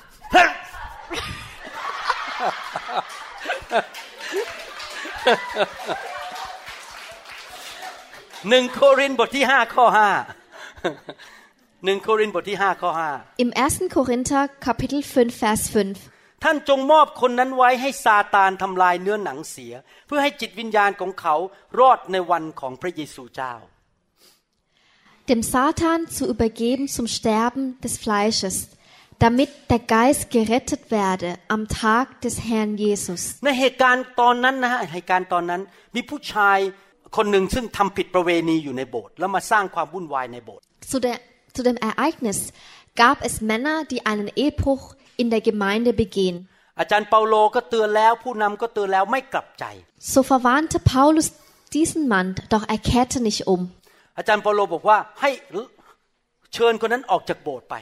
หนึ่งโครินธ์บทที่ห้าข้อห้าหนึ่งโครินธ์บทที่ห้าข้อห้า Im 1. Korinther Kapitel 5, Vers 5. ท่านจงมอบคนนั้นไว้ให้ซาตานทำลายเนื้อหนังเสีย เพื่อให้จิตวิญญาณของเขารอดในวันของพระเยซูเจ้า Dem Satan zu übergeben zum Sterben des Fleisches, damit der Geist gerettet werde am Tag des Herrn Jesus. ในเหตุการณ์ตอนนั้นนะฮะเหตุการณ์ตอนนั้นมีผู้ชายคนหนึ่งซึ่งทำผิดประเวณีอยู่ในโบสถ์แล้วมาสร้างความวุ่นวายในโบสถ์ Zu, der, zu dem Ereignis gab es Männer, die einen Ehebruch in der Gemeinde begehen. อาจารย์เปาโลก็เตือนแล้ว ผู้นำก็เตือนแล้วไม่กลับใจ So verwarnte Paulus diesen Mann, doch er kehrte nicht um. อาจารย์เปาโลบอกว่าให้เชิญคนนั้นออกจากโบสถ์ไป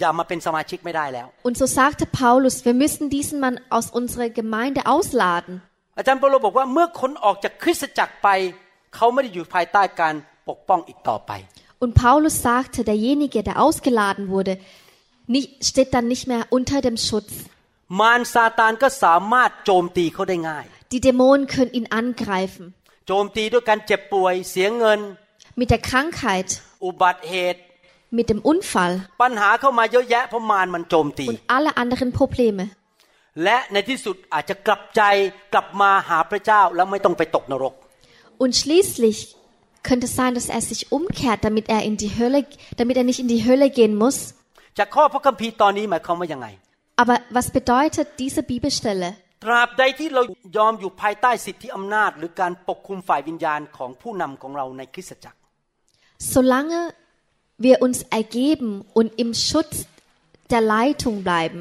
อย่ามาเป็นสมาชิกไม่ได้แล้ว Und so sagte Paulus, wir müssen diesen Mann aus unserer Gemeinde ausladen. อาจารย์เปาโลบอกว่าเมื่อคนออกจากคริสตจักรไป เขาไม่ได้อยู่ภายใต้การปกป้องอีกต่อไป Und Paulus sagte, derjenige, der ausgeladen wurde, nicht, steht dann nicht mehr unter dem Schutz. มารซาตานก็สามารถโจมตีเขาได้ง่าย Die Dämonen können ihn angreifen. โจมตีด้วยการเจ็บป่วยเสียเงิน Mit der Krankheit, อุบัติเหตุ mit dem Unfall ปัญหาเข้ามาเยอะแยะเพราะมารมันโจมตี und alle anderen Probleme. และในที่สุดอาจจะกลับใจกลับมาหาพระเจ้าแล้วไม่ต้องไปตกนรก Und schließlich könnte es sein, dass er sich umkehrt, damit er in die Hölle, damit er nicht in die Hölle gehen muss. จากข้อพระคัมภีร์ตอนนี้หมายความว่ายังไง Aber was bedeutet diese Bibelstelle? ตราบใดที่เรายอมอยู่ภายใต้สิทธิอำนาจ หรือการปกคุมฝ่ายวิญญาณของผู้นำของเราในคริสตจักร Solange wir uns ergeben und im Schutz der Leitung bleiben,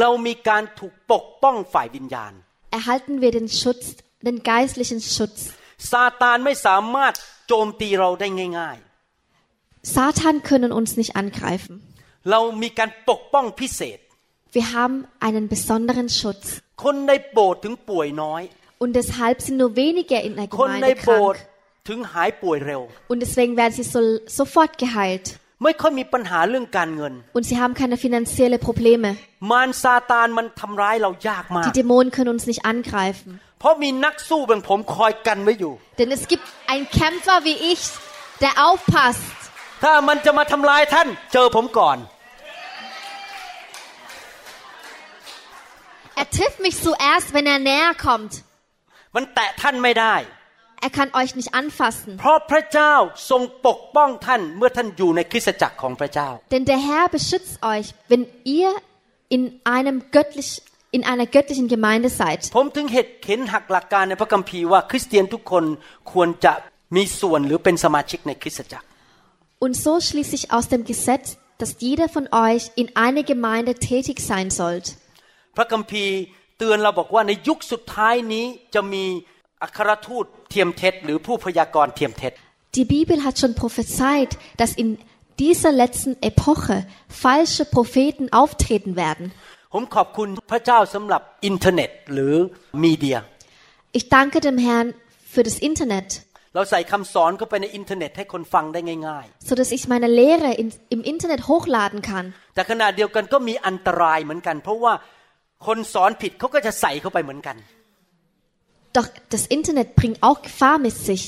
เรามีการถูกปกป้องฝ่ายวิญญาณ erhalten wir den Schutz, den geistlichen Schutz. ซาตานไม่สามารถ โจมตีเราได้ง่าย Satan können uns nicht angreifen. ๆ เรามีการปกป้องพิเศษ Wir haben einen besonderen Schutz. คนในโบสถ์ถึงป่วยน้อย Und deshalb sind nur wenige in der คนใน Gemeinde โบสถ์ krank. ถึงหายป่วยเร็ว Und deswegen werden sie so, sofort geheilt. ไม่ค่อยมีปัญหาเรื่องการเงิน Und sie haben keine finanzielle Probleme. มารซาตานมันทำร้ายเรายากมาก Die Dämonen können uns nicht angreifen. เพราะมีนักสู้แบบผมคอยกันไว้อยู่ Denn es gibt einen Kämpfer wie ich, der aufpasst. ถ้ามันจะมาทำร้ายท่าน เจอผมก่อน Er trifft mich zuerst, wenn er näher kommt. มันแตะท่านไม่ได้ Er kann euch nicht anfassen. เพราะพระเจ้าทรงปกป้องท่านเมื่อท่านอยู่ในคริสตจักรของพระเจ้า Denn der Herr beschützt euch, wenn ihr in einem göttlich, in einer göttlichen Gemeinde seid. ผมถึงเห็นเห็นหักหลักการในพระคัมภีร์ว่าคริสเตียนทุกคนควรจะมีส่วนหรือเป็นสมาชิกในคริสตจักร Und so schließe ich aus dem Gesetz, dass jeder von euch in einer Gemeinde tätig sein sollt. พระคัมภีร์เตือนเราบอกว่าในยุคสุดท้ายนี้จะมีอัครทูตเทียมเท็จ หรือผู้พยากรณ์เทียมเท็จ Die Bibel hat schon prophezeit, dass in dieser letzten Epoche falsche Propheten auftreten werden. ผมขอบคุณพระเจ้าสำหรับอินเทอร์เน็ตหรือมีเดีย Ich danke dem Herrn für das Internet, เราใส่คำสอนเข้าไปในอินเทอร์เน็ตให้คนฟังได้ง่าย so dass ich meine Lehre in, im Internet hochladen kann. ๆแต่ขณะเดียวกันก็มีอันตรายเหมือนกัน เพราะว่าคนสอนผิดเขาก็จะใส่เข้าไปเหมือนกัน Doch das Internet bringt auch Gefahr mit sich,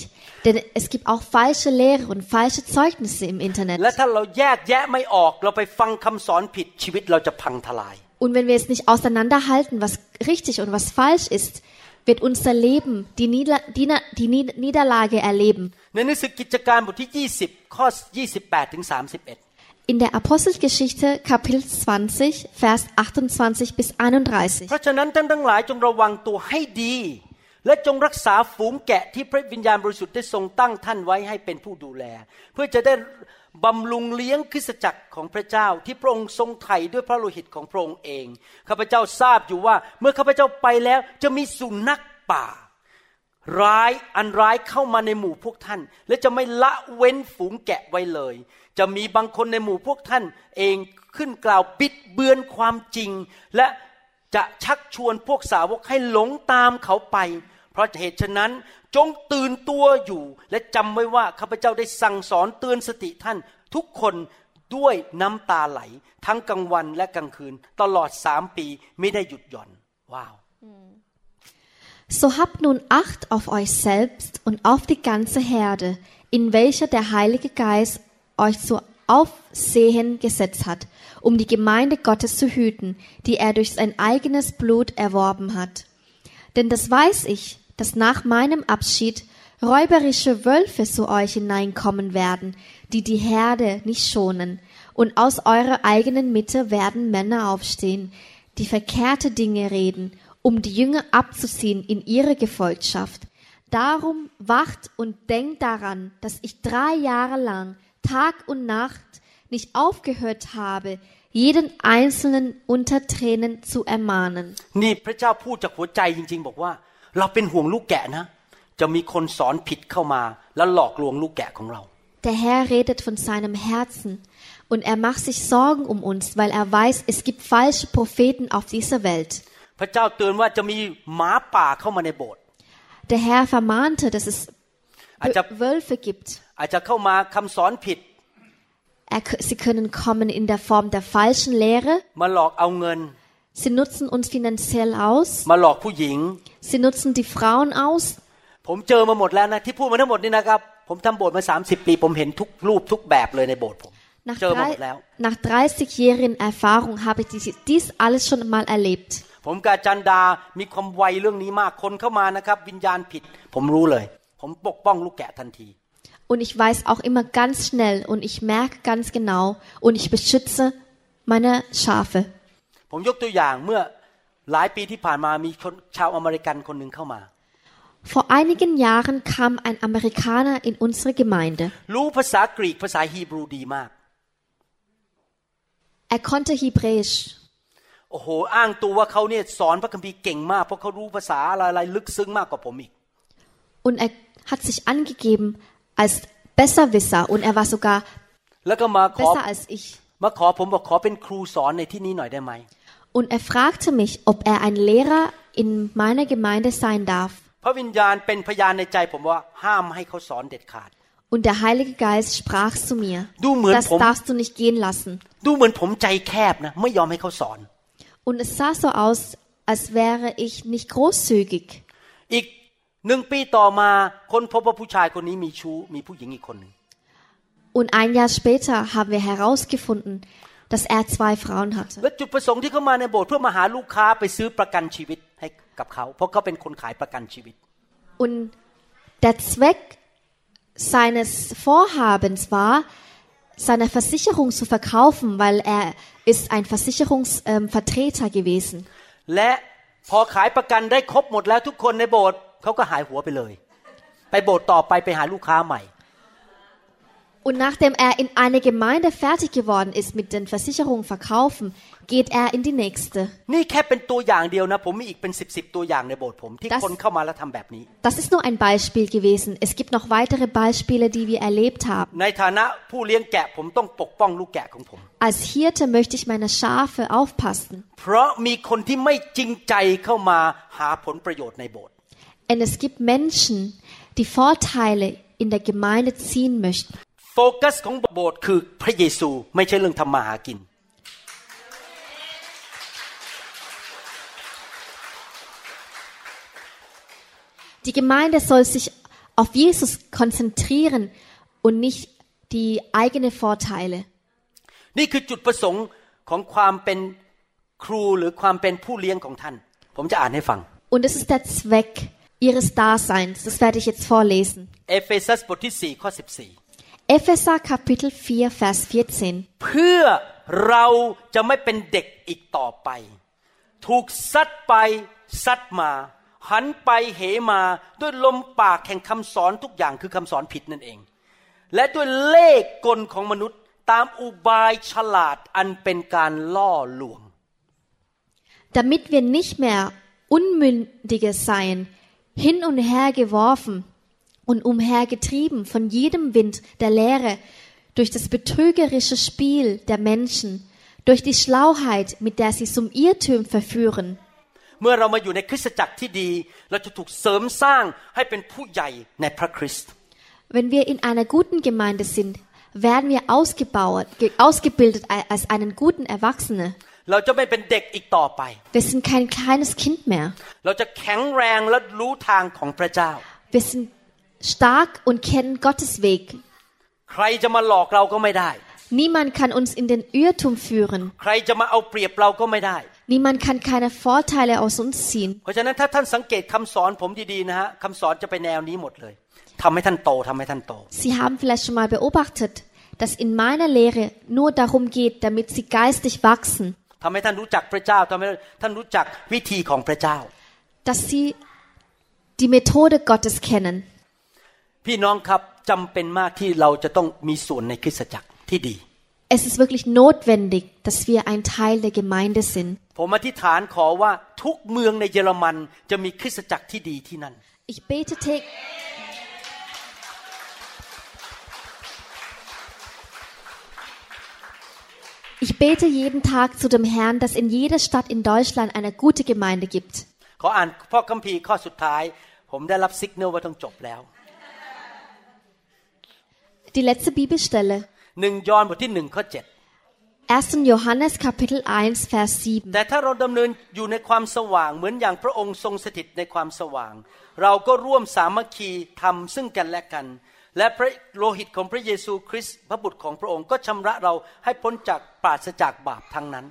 denn es gibt auch falsche Lehre und falsche Zeugnisse im Internet. และถ้าเราแยกแยะไม่ออกเราไปฟังคำสอนผิดชีวิตเราจะพังทลาย Und wenn wir es nicht auseinanderhalten, was richtig und was falsch ist, wird unser Leben die, Nieder die, Na- die Nied- Niederlage erleben. ในหนังสือกิจการบทที่ 20 ข้อ 28ถึง31 In der Apostelgeschichte Kapitel 20, Vers 28 bis 31. เพราะฉะนั้นท่านทั้งหลายจงระวังตัวให้ดี และจงรักษาฝูงแกะที่พระวิญญาณบริสุทธิ์ได้ทรงตั้งท่านไว้ให้เป็นผู้ดูแล เพื่อจะได้ บำรุงเลี้ยงคริสตจักรของพระเจ้าที่พระองค์ทรงไถ่ด้วยพระโลหิตของพระองค์เอง ข้าพเจ้าทราบอยู่ว่า เมื่อข้าพเจ้าไปแล้วจะมีสุนัขป่า ร้ายอันร้ายเข้ามาในหมู่พวกท่าน และจะไม่ละเว้นฝูงแกะไว้เลย จะมีบางคนในหมู่พวกท่าน เองขึ้นกล่าวบิดเบือนความจริง และจะชักชวนพวกสาวกให้หลงตามเขาไป เพราะเหตุฉะนั้น จงตื่นตัวอยู่ และจำไว้ว่าข้าพเจ้าได้สั่งสอนเตือนสติท่าน ทุกคนด้วยน้ำตาไหล ทั้งกลางวันและกลางคืน ตลอดสามปีไม่ได้หยุดหย่อนว้าว So habt nun Acht auf euch selbst und auf die ganze Herde, in welcher der Heilige Geist euch zu Aufsehen gesetzt hat, um die Gemeinde Gottes zu hüten, die er durch sein eigenes Blut erworben hat. Denn das weiß ich, dass nach meinem Abschied räuberische Wölfe zu euch hineinkommen werden, die die Herde nicht schonen, und aus eurer eigenen Mitte werden Männer aufstehen, die verkehrte Dinge reden, um die Jünger abzuziehen in ihre Gefolgschaft. Darum wacht und denkt daran, dass ich drei Jahre lang, Tag und Nacht, nicht aufgehört habe, jeden einzelnen unter Tränen zu ermahnen. Nee, เจ้าพูดจากหัวใจจริง ๆ บอกว่า เราเป็นห่วงลูกแกะนะ จะมีคนสอนผิดเข้ามา แล้วหลอกลวงลูกแกะของเรา Der Herr redet von seinem Herzen und er macht sich Sorgen um uns, weil er weiß, es gibt falsche Propheten auf dieser Welt. พระเจ้าเตือนว่าจะมีหมาป่าเข้ามาในโบสถ์ Der Herr vermahnte, dass es Also- Wölfe gibt. อาจจะเข้ามาคำสอนผิด Er, sie können kommen in der Form der falschen Lehre. มาหลอกเอาเงิน Sie nutzen uns finanziell aus. มาหลอกผู้หญิง Sie nutzen die Frauen aus. ผมเจอมาหมดแล้วนะที่พูดมาทั้งหมดนี่นะครับ ผมทำโบสถ์มา 30 ปี ผมเห็นทุกรูปทุกแบบเลยในโบสถ์ผม Nach, เจอมาหม drei, ดแล้ว nach 30-jährigen Erfahrung habe ich dies, dies alles schon mal erlebt. ผมกับอาจันดา มีความไวเรื่องนี้มาก คนเข้ามานะครับ วิญญาณผิด ผมรู้เลย ผมปกป้องลูกแกะทันที Und ich weiß auch immer ganz schnell und ich merke ganz genau und ich beschütze meine Schafe. ผมยกตัวอย่างเมื่อหลายปีที่ผ่านมามีคนชาวอเมริกันคนหนึ่งเข้ามา Vor einigen Jahren kam ein Amerikaner in unsere Gemeinde. รู้ภาษากรีกภาษาฮีบรูดีมาก Er konnte Hebräisch โอ้โห อ้างตัวว่าเขาเนี่ยสอนพระคัมภีร์เก่งมาก เพราะเขารู้ภาษาอะไรๆลึกซึ้งมากกว่าผมอีก und er hat sich angegeben als Besserwisser und er war sogar แล้วก็มาขอ besser als ich. มาขอผมบอกขอเป็นครูสอนในที่นี้หน่อยได้ไหม Und er fragte mich, ob er ein Lehrer in meiner Gemeinde sein darf. พระวิญญาณเป็นพยานในใจผมว่าห้ามให้เขาสอนเด็ดขาด Und der Heilige Geist sprach zu mir, Du, mein das Pom- darfst du nicht gehen lassen. ดูเหมือนผมใจแคบนะไม่ยอมให้เขาสอน Und es sah so aus, als wäre ich nicht großzügig. อีกหนึ่งปีต่อมาคนพบว่าผู้ชายคนนี้มีชู้มีผู้หญิงอีกคนหนึ่ง Und ein Jahr später haben wir herausgefunden, dass er zwei Frauen hatte. และจุดประสงค์ที่เขามาในโบสถ์เพื่อมาหาลูกค้าไปซื้อประกันชีวิตให้กับเขา เพราะเขาเป็นคนขายประกันชีวิต Und der Zweck seines Vorhabens war, seine Versicherung zu verkaufen, weil er ist ein Versicherungsvertreter gewesen. และพอขายประกันได้ครบหมดแล้วทุกคนในโบสถ์เขาก็หายหัวไปเลย ไปโบสถ์ต่อไปไปหาลูกค้าใหม่ Und nachdem er in einer Gemeinde fertig geworden ist mit den Versicherungen verkaufen, geht er in die nächste. นี่แค่เป็นตัวอย่างเดียวนะ ผมมีอีกเป็นสิบสิบตัวอย่างในโบสถ์ผม ที่ Das- คนเข้ามาแล้วทำแบบนี้ Das ist nur ein Beispiel gewesen. Es gibt noch weitere Beispiele, die wir erlebt haben. ในฐานะผู้เลี้ยงแกะผมต้องปกป้องลูกแกะของผม Als Hirte möchte ich meine Schafe aufpassen. เพราะมีคนที่ไม่จริงใจเข้ามาหาผลประโยชน์ในโบสถ์ Denn es gibt Menschen, die Vorteile in der Gemeinde ziehen möchten. โฟกัสของโบสถ์คือพระเยซูไม่ใช่เรื่องทำมาหากิน Die Gemeinde soll sich auf Jesus konzentrieren und nicht die eigenen Vorteile. นี่คือจุดประสงค์ของความเป็นครูหรือความเป็นผู้เลี้ยงของท่าน ผมจะอ่านให้ฟัง Und es ist der Zweck ihres Daseins. Das werde ich jetzt vorlesen. เอเฟซัสบทที่4ข้อ14 Epheser Kapitel 4, Vers 14. เพื่อเราจะไม่เป็นเด็กอีกต่อไป ถูกซัดไปซัดมา หันไปเหมาด้วยลมปากแห่งคำสอนทุกอย่างคือคำสอนผิดนั่นเอง และด้วยเล่ห์กลของมนุษย์ตามอุบายฉลาดอันเป็นการล่อลวง damit wir nicht mehr Unmündige seien, hin und her geworfen und umhergetrieben von jedem Wind der Lehre, durch das betrügerische Spiel der Menschen, durch die Schlauheit, mit der sie zum Irrtum verführen. เมื่อเรามาอยู่ในคริสตจักรที่ดี เราจะถูกเสริมสร้างให้เป็นผู้ใหญ่ในพระคริสต์ Wenn wir in einer guten Gemeinde sind, werden wir ausgebaut, ge- ausgebildet a- als einen guten Erwachsene. เราจะไม่เป็นเด็กอีกต่อไป Wir sind kein kleines Kind mehr. เราจะแข็งแรงและรู้ทางของพระเจ้า Wir sind stark und kennen Gottes Weg. ใครจะมาหลอกเราก็ไม่ได้ Niemand kann uns in den Irrtum führen. ใครจะมาเอาเปรียบเราก็ไม่ได้ Niemand kann keine Vorteile aus uns ziehen. เพราะฉะนั้นถ้าท่านสังเกตคำสอนผมดีๆนะฮะคำสอนจะไปแนวนี้หมดเลยทำให้ท่านโตทำให้ท่านโต Sie haben vielleicht schon mal beobachtet, dass in meiner Lehre nur darum geht, damit sie geistig wachsen, ทำให้ท่านรู้จักพระเจ้าทำให้ท่านรู้จักวิธีของพระเจ้า dass sie die Methode Gottes kennen. พี่น้องครับจำเป็นมากที่เราจะต้องมีส่วนในคริสตจักรที่ดี Es ist wirklich notwendig, dass wir ein Teil der Gemeinde sind. ผมอธิษฐานขอว่าทุกเมืองในเยอรมันจะมีคริสตจักรที่ดีที่นั่น Ich bete täglich. Ich bete jeden Tag zu dem Herrn, dass in jeder Stadt in Deutschland eine gute Gemeinde gibt. Die letzte Bibelstelle. หนึ่งยอห์นบทที่หนึ่งข้อเจ็ด 1. Johannes Kapitel 1, Vers 7. แต่ถ้าเราดำเนินอยู่ในความสว่างเหมือนอย่างพระองค์ทรงสถิตในความสว่าง เราก็ร่วมสามัคคีทำซึ่งกันและกัน และพระโลหิตของพระเยซูคริสต์พระบุตรของพระองค์ก็ชำระเราให้พ้นจากปราศจากบาปทั้งนั้น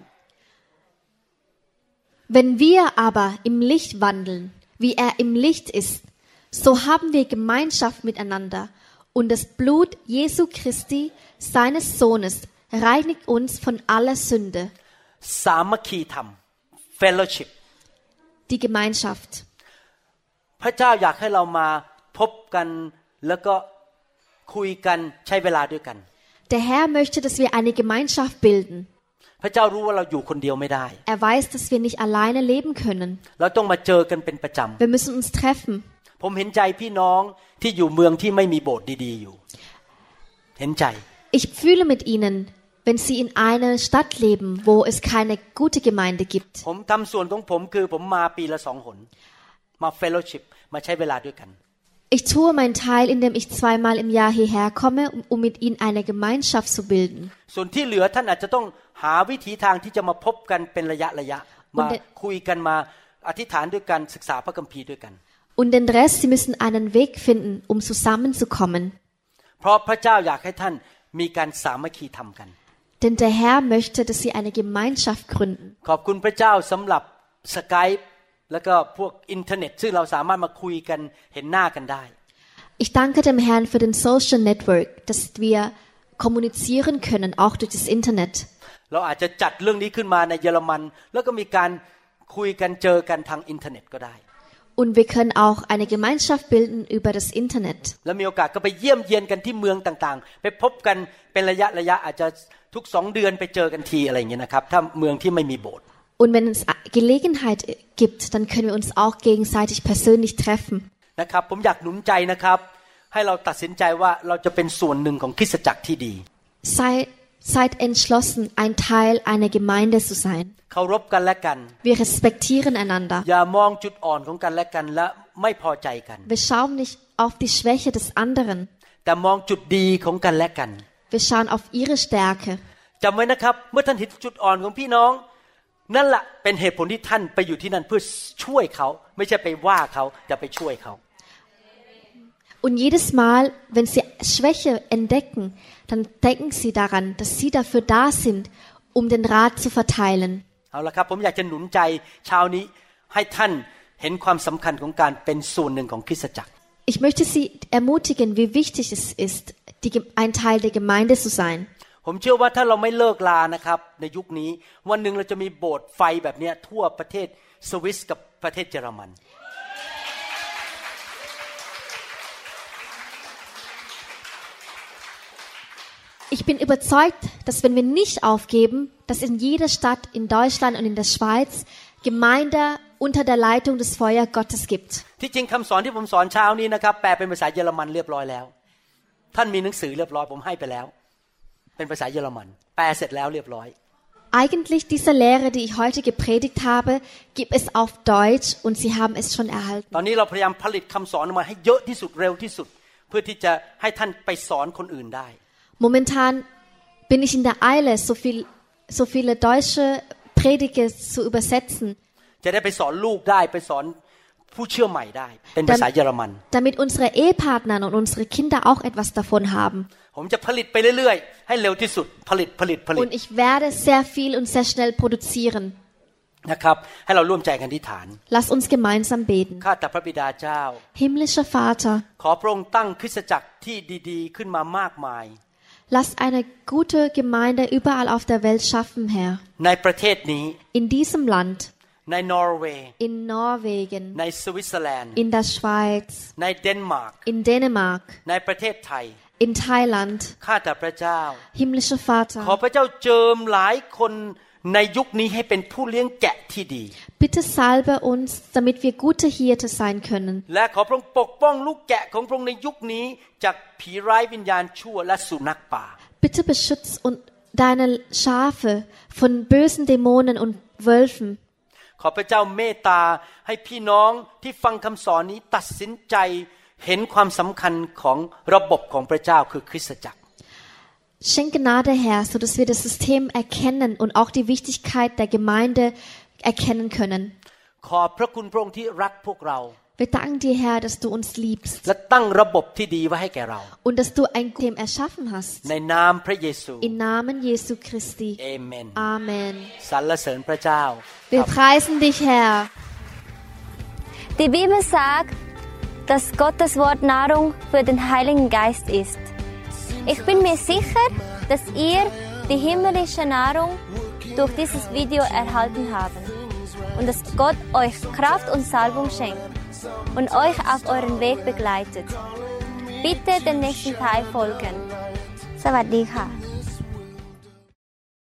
Wenn wir aber im Licht wandeln, wie er im Licht ist, so haben wir Gemeinschaft miteinander und das Blut Jesu Christi, seines Sohnes, reinigt uns von aller Sünde. สามัคคีธรรม fellowship Die Gemeinschaft. พระเจ้าอยากให้เรามาพบกันแล้วก็คุยกันใช้เวลาด้วยกัน Der Herr möchte, dass wir eine Gemeinschaft bilden. พระเจ้ารู้ว่าเราอยู่คนเดียวไม่ได้ Er weiß, dass wir nicht alleine leben können. เราต้องมาเจอกันเป็นประจ Wir müssen uns treffen. ำผมเห็นใจพี่น้องที่อยู่เมืองที่ไม่มีโบสถ์ดีๆอยู่ เห็นใจ Ich fühle mit ihnen, wenn sie in einer Stadt leben, wo es keine gute Gemeinde gibt. ผมทำส่วนของผมคือผมมาปีละสองหนมา fellowship มาใช้เวลาด้วยกัน Ich tue meinen Teil, indem ich zweimal im Jahr hierher komme, um, um mit ihnen eine Gemeinschaft zu bilden. ส่วนที่เหลือท่านอาจจะต้องหาวิธีทางที่จะมาพบกันเป็นระยะระยะมา Und der- คุยกันมาอธิษฐานด้วยกันศึกษาพระคัมภีร์ด้วยกัน Und den Rest, sie müssen einen Weg finden, um zusammenzukommen. เพราะพระเจ้าอยากให้ท่านมีการสามัคคีทำกัน Denn der Herr möchte, dass sie eine Gemeinschaft gründen. ขอบคุณพระเจ้าสำหรับสกายแล้วก็พวกอินเทอร์เน็ต ซึ่งเราสามารถมาคุยกันเห็นหน้ากันได้ Ich danke dem Herrn für den Social Network, dass wir kommunizieren können, auch durch das Internet. เราอาจจะจัดเรื่องนี้ขึ้นมาในเยอรมัน แล้วก็มีการคุยกันเจอกันทางอินเทอร์เน็ตก็ได้ Und wir können auch eine Gemeinschaft bilden über das Internet. แล้วมีโอกาสก็ไปเยี่ยมเยียนกันที่เมืองต่างๆ ไปพบกันเป็นระยะระยะอาจจะทุกสองเดือนไปเจอกันทีอะไรอย่างเงี้ยนะครับ ถ้าเมืองที่ไม่มีโบสถ์ Und wenn es Gelegenheit gibt, dann können wir uns auch gegenseitig persönlich treffen. นะครับ ผมอยากหนุนใจนะครับ ให้เราตัดสินใจว่าเราจะเป็นส่วนหนึ่งของคริสตจักรที่ดี Sei, seid entschlossen, ein Teil einer Gemeinde zu sein. เคารพกันและกัน Wir respektieren einander. อย่ามองจุดอ่อนของกันและกันและไม่พอใจกัน Wir schauen nicht auf die Schwäche des anderen. แต่มองจุดดีของกันและกัน Wir schauen auf ihre Stärke. จำไว้นะครับเมื่อท่านเห็นจุดอ่อนของพี่น้อง นั่นแหละเป็นเหตุผลที่ท่านไปอยู่ที่นั่นเพื่อช่วยเขา ไม่ใช่ไปว่าเขาแต่ไปช่วยเขา Und jedes Mal, wenn sie Schwäche entdecken, dann denken sie daran, dass sie dafür da sind, um den Rat zu verteilen. เอาละครับผมอยากจะหนุนใจเช้านี้ให้ท่านเห็นความสำคัญของการเป็นส่วนหนึ่งของคริสตจักร Ich möchte Sie ermutigen, wie wichtig es ist, die, Ge- ein Teil der Gemeinde zu sein. ผมเชื่อว่าถ้าเราไม่เลิกลานะครับ ในยุคนี้ วันหนึ่งเราจะมีโบสถ์ไฟแบบเนี้ยทั่วประเทศสวิสกับประเทศเยอรมัน Ich bin überzeugt, dass wenn wir nicht aufgeben, dass in jeder Stadt in Deutschland und in der Schweiz Gemeinde unter der Leitung des Feuer Gottes gibt. ที่จริงคำสอนที่ผมสอนเช้านี้นะครับ แปลเป็นภาษาเยอรมันเรียบร้อยแล้ว ท่านมีหนังสือเรียบร้อยผมให้ไปแล้ว เป็นภาษาเยอรมัน แปลเสร็จแล้วเรียบร้อย Eigentlich diese Lehre, die ich heute gepredigt habe, gibt es auf Deutsch und Sie haben es schon erhalten. ตอนนี้เราพยายามผลิตคำสอนออกมาให้เยอะที่สุดเร็วที่สุด เพื่อที่จะให้ท่านไปสอนคนอื่นได้ Momentan bin ich in der Eile, so, viel, so viele deutsche Prediger zu übersetzen, จะได้ไปสอนลูกได้ไปสอนผู้เชื่อใหม่ได้ เป็นภาษาเยอรมัน damit unsere Ehepartner und unsere Kinder auch etwas davon haben. ผมจะผลิตไปเรื่อยๆ ให้เร็วที่สุด ผลิตผลิตผลิต Und ich werde sehr viel und sehr schnell produzieren. นะครับ ให้เราร่วมใจกันที่ฐาน Lass uns gemeinsam beten. ข้าแต่พระบิดาเจ้า Himmlischer Vater, ขอพระองค์ตั้งคริสตจักรที่ดีๆ ขึ้นมามากมาย lass eine gute Gemeinde überall auf der Welt schaffen, Herr. ในประเทศนี้ In diesem Land, ในนอร์เวย์ in Norwegen, ในสวิตเซอร์แลนด์ in der Schweiz, ในเดนมาร์ก in Dänemark, ในประเทศไทย in Thailand. ข้าแต่พระเจ้า Himmlischer ขอ Vater, พระเจ้าเจิมหลายคน ในยุคนี้ให้เป็นผู้เลี้ยงแกะที่ดี bitte salbe uns, damit wir gute Hirte sein können. และขอพระองค์ปกป้องลูกแกะของพระองค์ในยุคนี้จากผีร้ายวิญญาณชั่วและสุนัขป่า Bitte beschütz und deine Schafe von bösen Dämonen und Wölfen. ขอพระเจ้าเมตตาให้พี่น้องที่ฟังคำสอนนี้ตัดสินใจเห็นความสำคัญของระบบของพระเจ้าคือคริสตจักร Schenk Gnade, Herr, so dass wir das System erkennen und auch die Wichtigkeit der Gemeinde erkennen können. ขอบพระคุณพระองค์ที่รักพวกเรา Wir danken dir, Herr, dass du uns liebst และตั้งระบบที่ดีไว้ให้แก่เรา und dass du ein System erschaffen hast. ในนามพระเยซู Im Namen Jesu Christi. เอเมน Amen. สรรเสริญพระเจ้า Wir preisen dich, Herr. Die Bibel sagt, dass Gottes Wort Nahrung für den Heiligen Geist ist. Ich bin mir sicher, dass ihr die himmlische Nahrung durch dieses Video erhalten habt und dass Gott euch Kraft und Salbung schenkt und euch auf euren Weg begleitet. Bitte dem nächsten Teil folgen. สวัสดีค่ะ